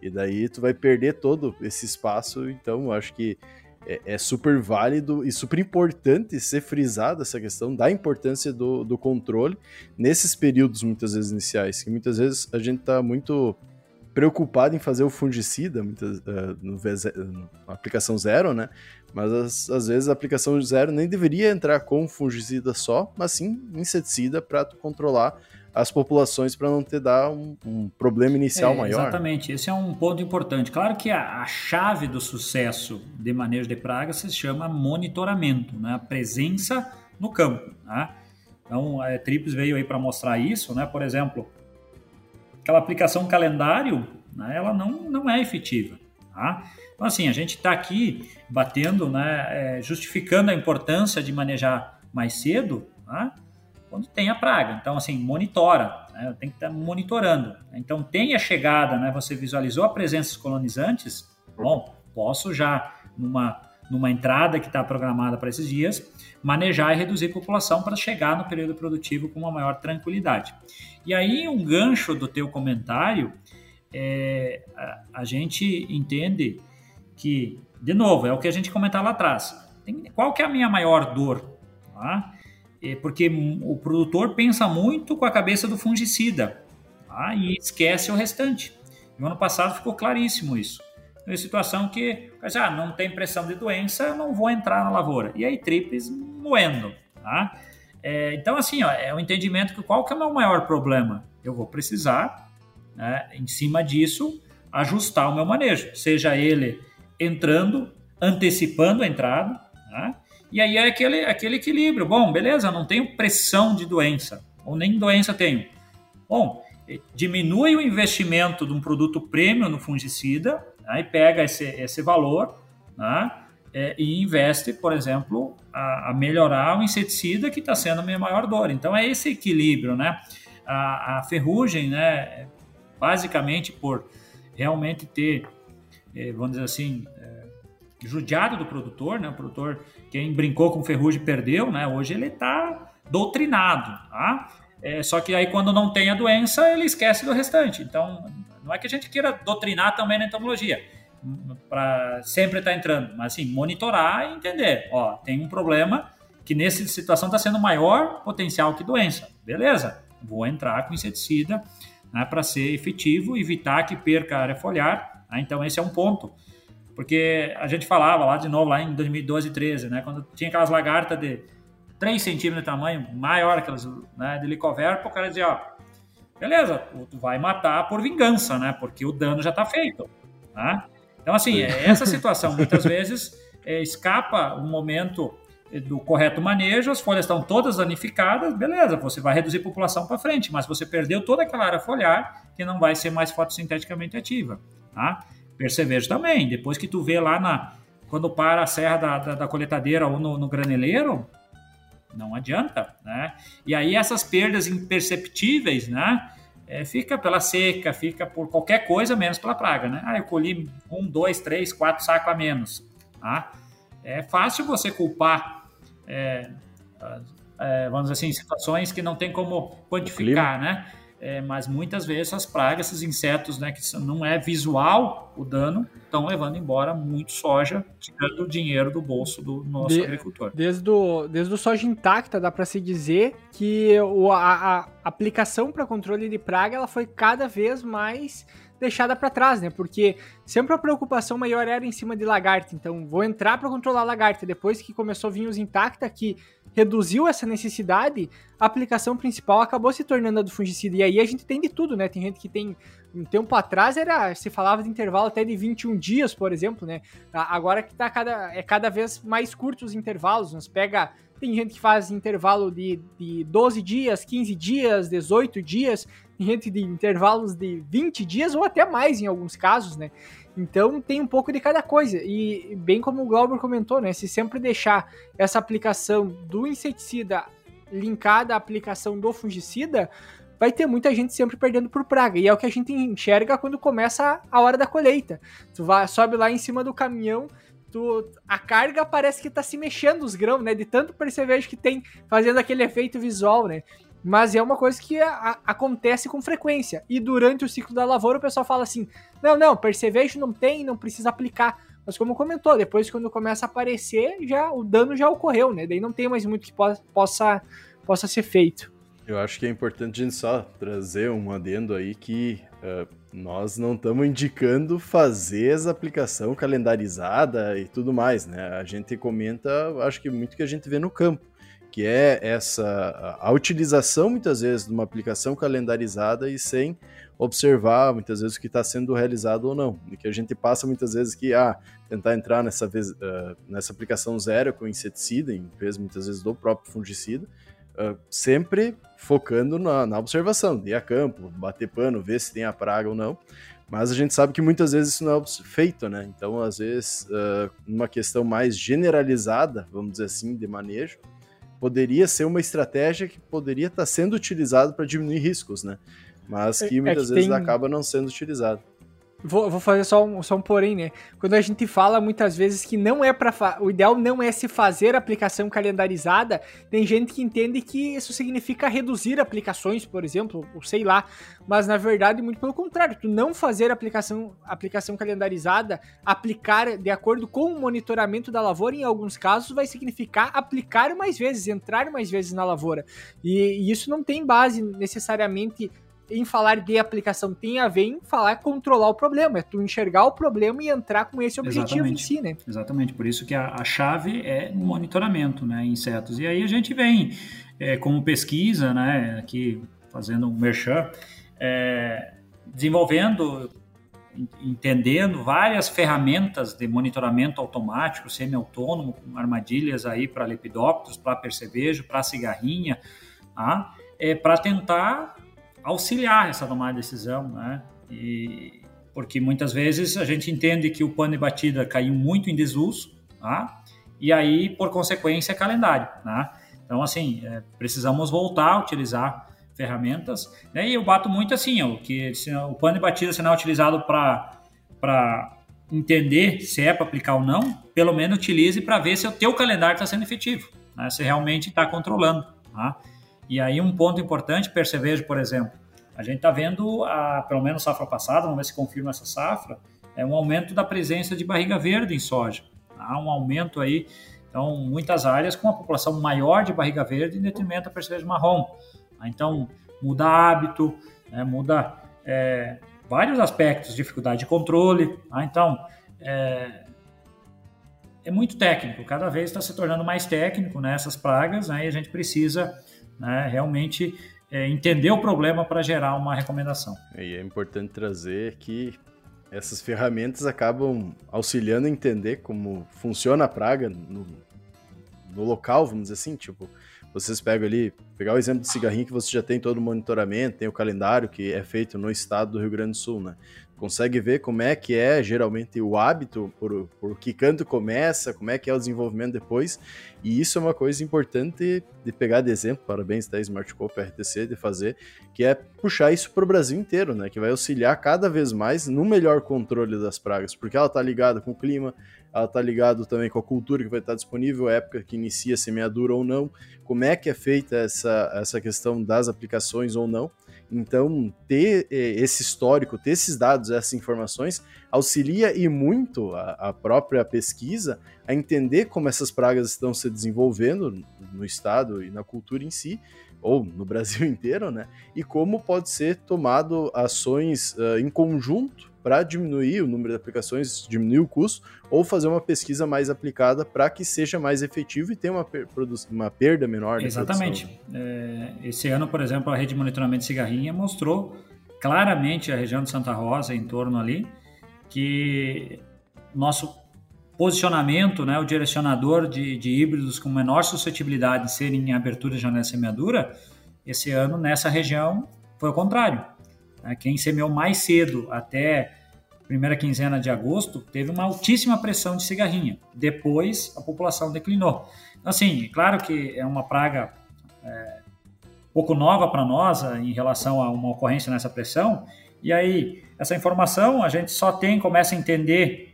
E daí tu vai perder todo esse espaço, então acho que é, é, super válido e super importante ser frisada essa questão da importância do, do controle nesses períodos, muitas vezes, iniciais, que muitas vezes a gente está muito preocupado em fazer o fungicida, muitas, uh, no, no aplicação zero, né? Mas às vezes a aplicação zero nem deveria entrar com fungicida só, mas sim inseticida para controlar as populações para não ter dar um, um problema inicial é, maior. Exatamente, esse é um ponto importante. Claro que a, a, chave do sucesso de manejo de pragas se chama monitoramento, né? a presença no campo. Né? Então, a Trips veio aí para mostrar isso, né? por exemplo, aquela aplicação calendário, né? ela não, não é efetiva. Tá? Então, assim, a gente está aqui batendo, né, é, justificando a importância de manejar mais cedo, tá? quando tem a praga. Então, assim, monitora, né, tem que estar tá monitorando. Então, tem a chegada, né, você visualizou a presença dos colonizantes, bom, posso já, numa, numa entrada que está programada para esses dias, manejar e reduzir a população para chegar no período produtivo com uma maior tranquilidade. E aí, um gancho do teu comentário, é, a, a gente entende que, de novo, é o que a gente comentou lá atrás. Tem, qual que é a minha maior dor? Tá? É porque o produtor pensa muito com a cabeça do fungicida tá? e esquece o restante. No ano passado ficou claríssimo isso. Uma situação que, ah, não tem pressão de doença, não vou entrar na lavoura. E aí, tripes moendo. Tá? É, então, assim, ó, é o um entendimento que qual que é o meu maior problema? Eu vou precisar, né, em cima disso, ajustar o meu manejo, seja ele entrando, antecipando a entrada, né? e aí é aquele, aquele equilíbrio. Bom, beleza, não tenho pressão de doença, ou nem doença tenho. Bom, eh, diminui o investimento de um produto premium no fungicida, né? e pega esse, esse valor né? é, e investe, por exemplo, a, a melhorar o inseticida que está sendo a minha maior dor. Então é esse equilíbrio, né? A, a ferrugem, né? Basicamente por realmente ter é, vamos dizer assim, é, judiado do produtor, né? O produtor, quem brincou com ferrugem perdeu, né? Hoje ele está doutrinado, tá? É, só que aí quando não tem a doença, ele esquece do restante. Então, não é que a gente queira doutrinar também na entomologia, para sempre estar tá entrando, mas assim, monitorar e entender, ó, tem um problema que nessa situação está sendo maior potencial que doença. Beleza, vou entrar com inseticida né, para ser efetivo, evitar que perca a área foliar né? Então, esse é um ponto. Porque a gente falava lá de novo, lá em 2012 e 13, né? quando tinha aquelas lagartas de 3 centímetros de tamanho, maior aquelas né, de licoverpa, o cara dizia, ó, beleza, tu vai matar por vingança, né? Porque o dano já está feito. Tá? Então, assim, é essa situação muitas vezes é, escapa um momento do correto manejo, as folhas estão todas danificadas, beleza, você vai reduzir a população para frente, mas você perdeu toda aquela área foliar que não vai ser mais fotossinteticamente ativa. Tá? Percevejo também, depois que tu vê lá na quando para a serra da, da, da coletadeira ou no, no graneleiro, não adianta, né? E aí essas perdas imperceptíveis, né? É, fica pela seca, fica por qualquer coisa menos pela praga, né? Ah, eu colhi um, dois, três, quatro sacos a menos, tá? É fácil você culpar, é, é, vamos dizer assim, situações que não tem como quantificar, né? É, mas muitas vezes essas pragas, esses insetos, né, que não é visual o dano, estão levando embora muito soja, tirando o dinheiro do bolso do nosso de, agricultor. Desde o, desde o soja intacta, dá para se dizer que o, a, a aplicação para controle de praga ela foi cada vez mais deixada para trás, né? Porque sempre a preocupação maior era em cima de lagarta. Então, vou entrar para controlar lagarta. Depois que começou a vir os intacta, que reduziu essa necessidade, a aplicação principal acabou se tornando a do fungicida. E aí a gente tem de tudo, né? Tem gente que tem. Um tempo atrás era. Se falava de intervalo até de 21 dias, por exemplo, né? Agora que tá cada, é cada vez mais curtos os intervalos. Nos pega. Tem gente que faz intervalo de, de 12 dias, 15 dias, 18 dias, gente de intervalos de 20 dias ou até mais em alguns casos, né? Então tem um pouco de cada coisa. E bem como o Glauber comentou, né? Se sempre deixar essa aplicação do inseticida linkada à aplicação do fungicida, vai ter muita gente sempre perdendo por praga. E é o que a gente enxerga quando começa a hora da colheita. Tu vai, sobe lá em cima do caminhão, tu, a carga parece que tá se mexendo os grãos, né? De tanto percevejo que tem fazendo aquele efeito visual, né? Mas é uma coisa que a, acontece com frequência. E durante o ciclo da lavoura o pessoal fala assim: não, não, percevejo não tem, não precisa aplicar. Mas como comentou, depois quando começa a aparecer, já o dano já ocorreu, né? Daí não tem mais muito que po possa, possa ser feito. Eu acho que é importante a gente só trazer um adendo aí que uh, nós não estamos indicando fazer essa aplicação calendarizada e tudo mais, né? A gente comenta, acho que muito que a gente vê no campo que é essa a utilização muitas vezes de uma aplicação calendarizada e sem observar muitas vezes o que está sendo realizado ou não. E que a gente passa muitas vezes que ah, tentar entrar nessa, vez, uh, nessa aplicação zero com inseticida, em vez muitas vezes do próprio fungicida, uh, sempre focando na, na observação, de ir a campo, bater pano, ver se tem a praga ou não. Mas a gente sabe que muitas vezes isso não é feito, né? Então, às vezes, uh, uma questão mais generalizada, vamos dizer assim, de manejo, poderia ser uma estratégia que poderia estar sendo utilizada para diminuir riscos, né? Mas é, que muitas é que vezes tem... acaba não sendo utilizado. Vou, vou fazer só um, só um porém, né? Quando a gente fala muitas vezes que não é para o ideal não é se fazer aplicação calendarizada, tem gente que entende que isso significa reduzir aplicações, por exemplo, ou sei lá, mas na verdade muito pelo contrário, tu não fazer aplicação aplicação calendarizada, aplicar de acordo com o monitoramento da lavoura em alguns casos vai significar aplicar mais vezes, entrar mais vezes na lavoura. E, e isso não tem base necessariamente em falar de aplicação tem a ver em falar controlar o problema, é tu enxergar o problema e entrar com esse objetivo Exatamente. em si, né? Exatamente, por isso que a, a chave é monitoramento, né, insetos. E aí a gente vem é, como pesquisa, né, aqui fazendo um merchan, é, desenvolvendo, entendendo várias ferramentas de monitoramento automático, semi-autônomo, com armadilhas aí para lepidópteros, para percevejo, para cigarrinha, tá? é, para tentar auxiliar essa tomada de decisão, né? E, porque muitas vezes a gente entende que o pano de batida caiu muito em desuso, tá? E aí, por consequência, é calendário, né? Então, assim, é, precisamos voltar a utilizar ferramentas. Né? E eu bato muito assim, ó, que o pano de batida se não é utilizado para entender se é para aplicar ou não, pelo menos utilize para ver se o teu calendário está sendo efetivo, né? se realmente está controlando. Tá? E aí um ponto importante, percevejo, por exemplo, a gente está vendo, a, pelo menos safra passada, vamos ver se confirma essa safra, é um aumento da presença de barriga verde em soja. Há um aumento aí, então, muitas áreas com uma população maior de barriga verde em detrimento da percevejo marrom. Então, muda hábito, né, muda é, vários aspectos, dificuldade de controle. Tá? Então, é, é muito técnico, cada vez está se tornando mais técnico né, essas pragas, né, e a gente precisa né, realmente é, entender o problema para gerar uma recomendação. E é importante trazer que essas ferramentas acabam auxiliando a entender como funciona a praga no, no local, vamos dizer assim, tipo, vocês pegam ali, pegar o exemplo do cigarrinho que você já tem todo o monitoramento, tem o calendário que é feito no estado do Rio Grande do Sul, né? Consegue ver como é que é geralmente o hábito, por, por que canto começa, como é que é o desenvolvimento depois, e isso é uma coisa importante de pegar de exemplo, parabéns da Smart Coop RTC de fazer, que é puxar isso para o Brasil inteiro, né, que vai auxiliar cada vez mais no melhor controle das pragas, porque ela está ligada com o clima, ela está ligada também com a cultura que vai estar disponível, a época que inicia a semeadura ou não, como é que é feita essa, essa questão das aplicações ou não, então, ter eh, esse histórico, ter esses dados, essas informações, auxilia e muito a, a, própria pesquisa a entender como essas pragas estão se desenvolvendo no estado e na cultura em si, ou no <laughs> Brasil inteiro, né? E como pode ser tomado ações uh, em conjunto para diminuir o número de aplicações, diminuir o custo, ou fazer uma pesquisa mais aplicada para que seja mais efetivo e tenha uma, per uma perda menor. Exatamente. É, esse ano, por exemplo, a rede de monitoramento de cigarrinha mostrou claramente a região de Santa Rosa, em torno ali, que nosso posicionamento, né, o direcionador de, de híbridos com menor suscetibilidade de serem em abertura de janela semeadura, esse ano nessa região foi o contrário. Né? Quem semeou mais cedo, até primeira quinzena de agosto, teve uma altíssima pressão de cigarrinha. Depois, a população declinou. Então, assim, claro que é uma praga é, pouco nova para nós em relação a uma ocorrência nessa pressão. E aí, essa informação a gente só tem, começa a entender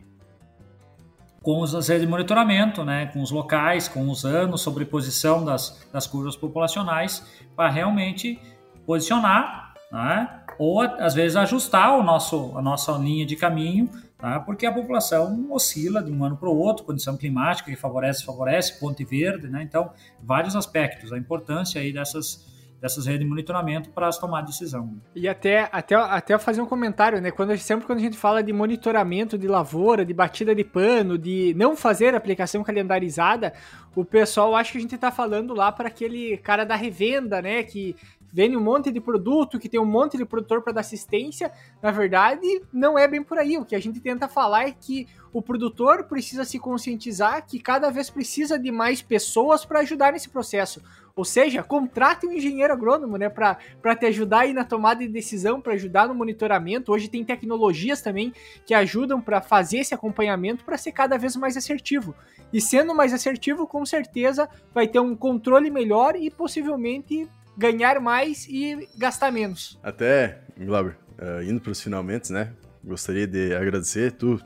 com as redes de monitoramento, né, com os locais, com os anos, sobreposição das, das curvas populacionais, para realmente posicionar né, ou às vezes ajustar o nosso, a nossa linha de caminho, tá? porque a população oscila de um ano para o outro, condição climática que favorece, favorece, ponte verde, né? então vários aspectos, a importância aí dessas dessas redes de monitoramento para as tomar decisão. E até, até, até fazer um comentário, né? Quando, sempre quando a gente fala de monitoramento de lavoura, de batida de pano, de não fazer aplicação calendarizada, o pessoal acha que a gente está falando lá para aquele cara da revenda, né? Que vende um monte de produto, que tem um monte de produtor para dar assistência. Na verdade, não é bem por aí. O que a gente tenta falar é que o produtor precisa se conscientizar que cada vez precisa de mais pessoas para ajudar nesse processo. Ou seja, contrate um engenheiro agrônomo, né, para te ajudar aí na tomada de decisão, para ajudar no monitoramento. Hoje tem tecnologias também que ajudam para fazer esse acompanhamento para ser cada vez mais assertivo. E sendo mais assertivo, com certeza vai ter um controle melhor e possivelmente ganhar mais e gastar menos. Até, Glauber, uh, indo para os finalmente, né? Gostaria de agradecer tu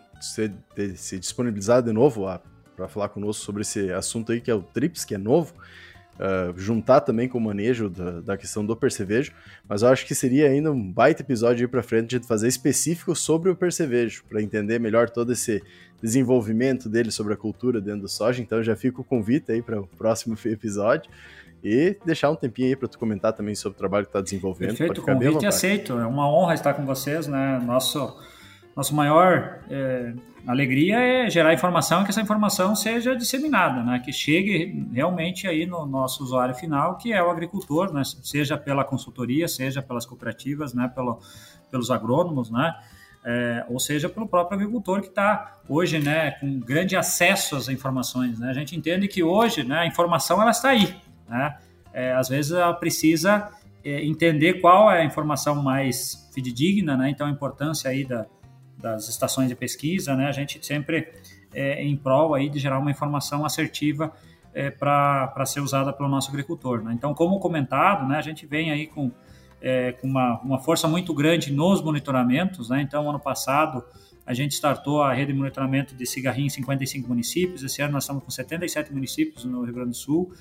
ter se disponibilizado de novo para falar conosco sobre esse assunto aí que é o TRIPS, que é novo. Uh, juntar também com o manejo da, da, questão do percevejo, mas eu acho que seria ainda um baita episódio aí para frente de fazer específico sobre o percevejo, para entender melhor todo esse desenvolvimento dele sobre a cultura dentro do soja. Então já fica o convite aí para o próximo <laughs> episódio. E deixar um tempinho aí para tu comentar também sobre o trabalho que está desenvolvendo. Perfeito, convite aceito. É uma honra estar com vocês, né? Nosso, nosso maior é, alegria é gerar informação e que essa informação seja disseminada, né? Que chegue realmente aí no nosso usuário final, que é o agricultor, né? Seja pela consultoria, seja pelas cooperativas, né? Pelo, pelos agrônomos, né? É, ou seja, pelo próprio agricultor que está hoje, né, com grande acesso às informações. Né? A gente entende que hoje, né, a informação ela está aí, né? É, às vezes ela precisa é, entender qual é a informação mais fidedigna, né? então a importância aí da, das estações de pesquisa, né? a gente sempre é em prol aí de gerar uma informação assertiva é, para ser usada pelo nosso agricultor. Né? Então, como comentado, né, a gente vem aí com, é, com uma, uma força muito grande nos monitoramentos. Né? Então, ano passado, a gente startou a rede de monitoramento de cigarrinho em 55 municípios. Esse ano nós estamos com 77 municípios no Rio Grande do Sul.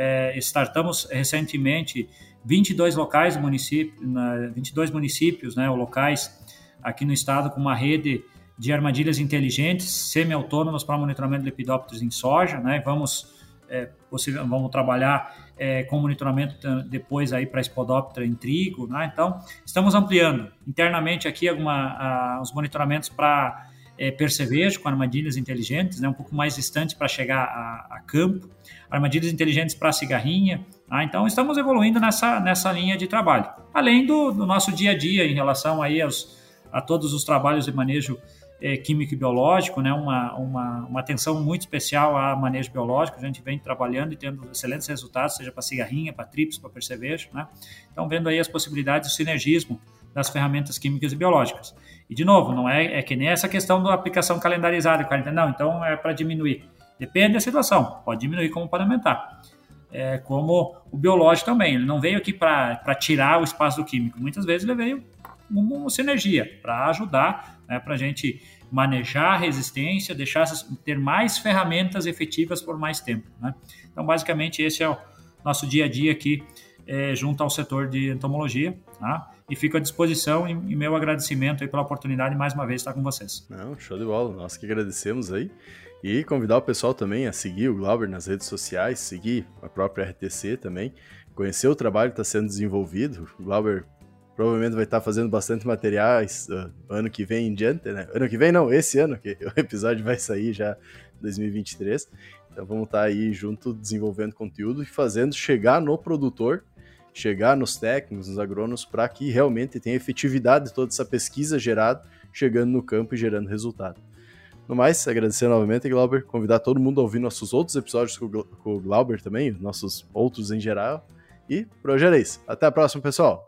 É, startamos recentemente 22 locais município, 22 municípios, né, locais aqui no estado com uma rede de armadilhas inteligentes semi-autônomas para monitoramento de lepidópteros em soja, né? Vamos é, vamos trabalhar é, com monitoramento depois aí para espodóptera em trigo, né? Então estamos ampliando internamente aqui alguma, a, os monitoramentos para é, percevejo com armadilhas inteligentes, né? Um pouco mais distante para chegar a, a campo armadilhas inteligentes para cigarrinha, Ah, então estamos evoluindo nessa, nessa linha de trabalho. Além do, do nosso dia a dia em relação aí aos, a todos os trabalhos de manejo é, químico e biológico, né? uma, uma, uma atenção muito especial a manejo biológico. A gente vem trabalhando e tendo excelentes resultados, seja para cigarrinha, para trips, para percevejo. Né? Então, vendo aí as possibilidades do sinergismo das ferramentas químicas e biológicas. E, de novo, não é, é que nem essa questão da aplicação calendarizada. Não, então é para diminuir. Depende da situação. Pode diminuir como para aumentar. É, como o biológico também. Ele não veio aqui para tirar o espaço do químico. Muitas vezes ele veio uma, uma sinergia para ajudar, né, para a gente manejar a resistência, deixar ter mais ferramentas efetivas por mais tempo. Né? Então, basicamente, esse é o nosso dia a dia aqui é, junto ao setor de entomologia. Tá? E fico à disposição e, e meu agradecimento aí pela oportunidade de mais uma vez estar com vocês. Não, show de bola. Nós que agradecemos aí. E convidar o pessoal também a seguir o Glauber nas redes sociais, seguir a própria RTC também, conhecer o trabalho que está sendo desenvolvido. O Glauber provavelmente vai estar fazendo bastante materiais uh, ano que vem em diante, né? Ano que vem não, esse ano, que <laughs> o episódio vai sair já em 2023. Então vamos estar aí junto desenvolvendo conteúdo e fazendo chegar no produtor, chegar nos técnicos, nos agrônomos, para que realmente tenha efetividade toda essa pesquisa gerada, chegando no campo e gerando resultado. No mais, agradecer novamente, Glauber, convidar todo mundo a ouvir nossos outros episódios com o Glauber também, nossos outros em geral. E isso. Até a próxima, pessoal!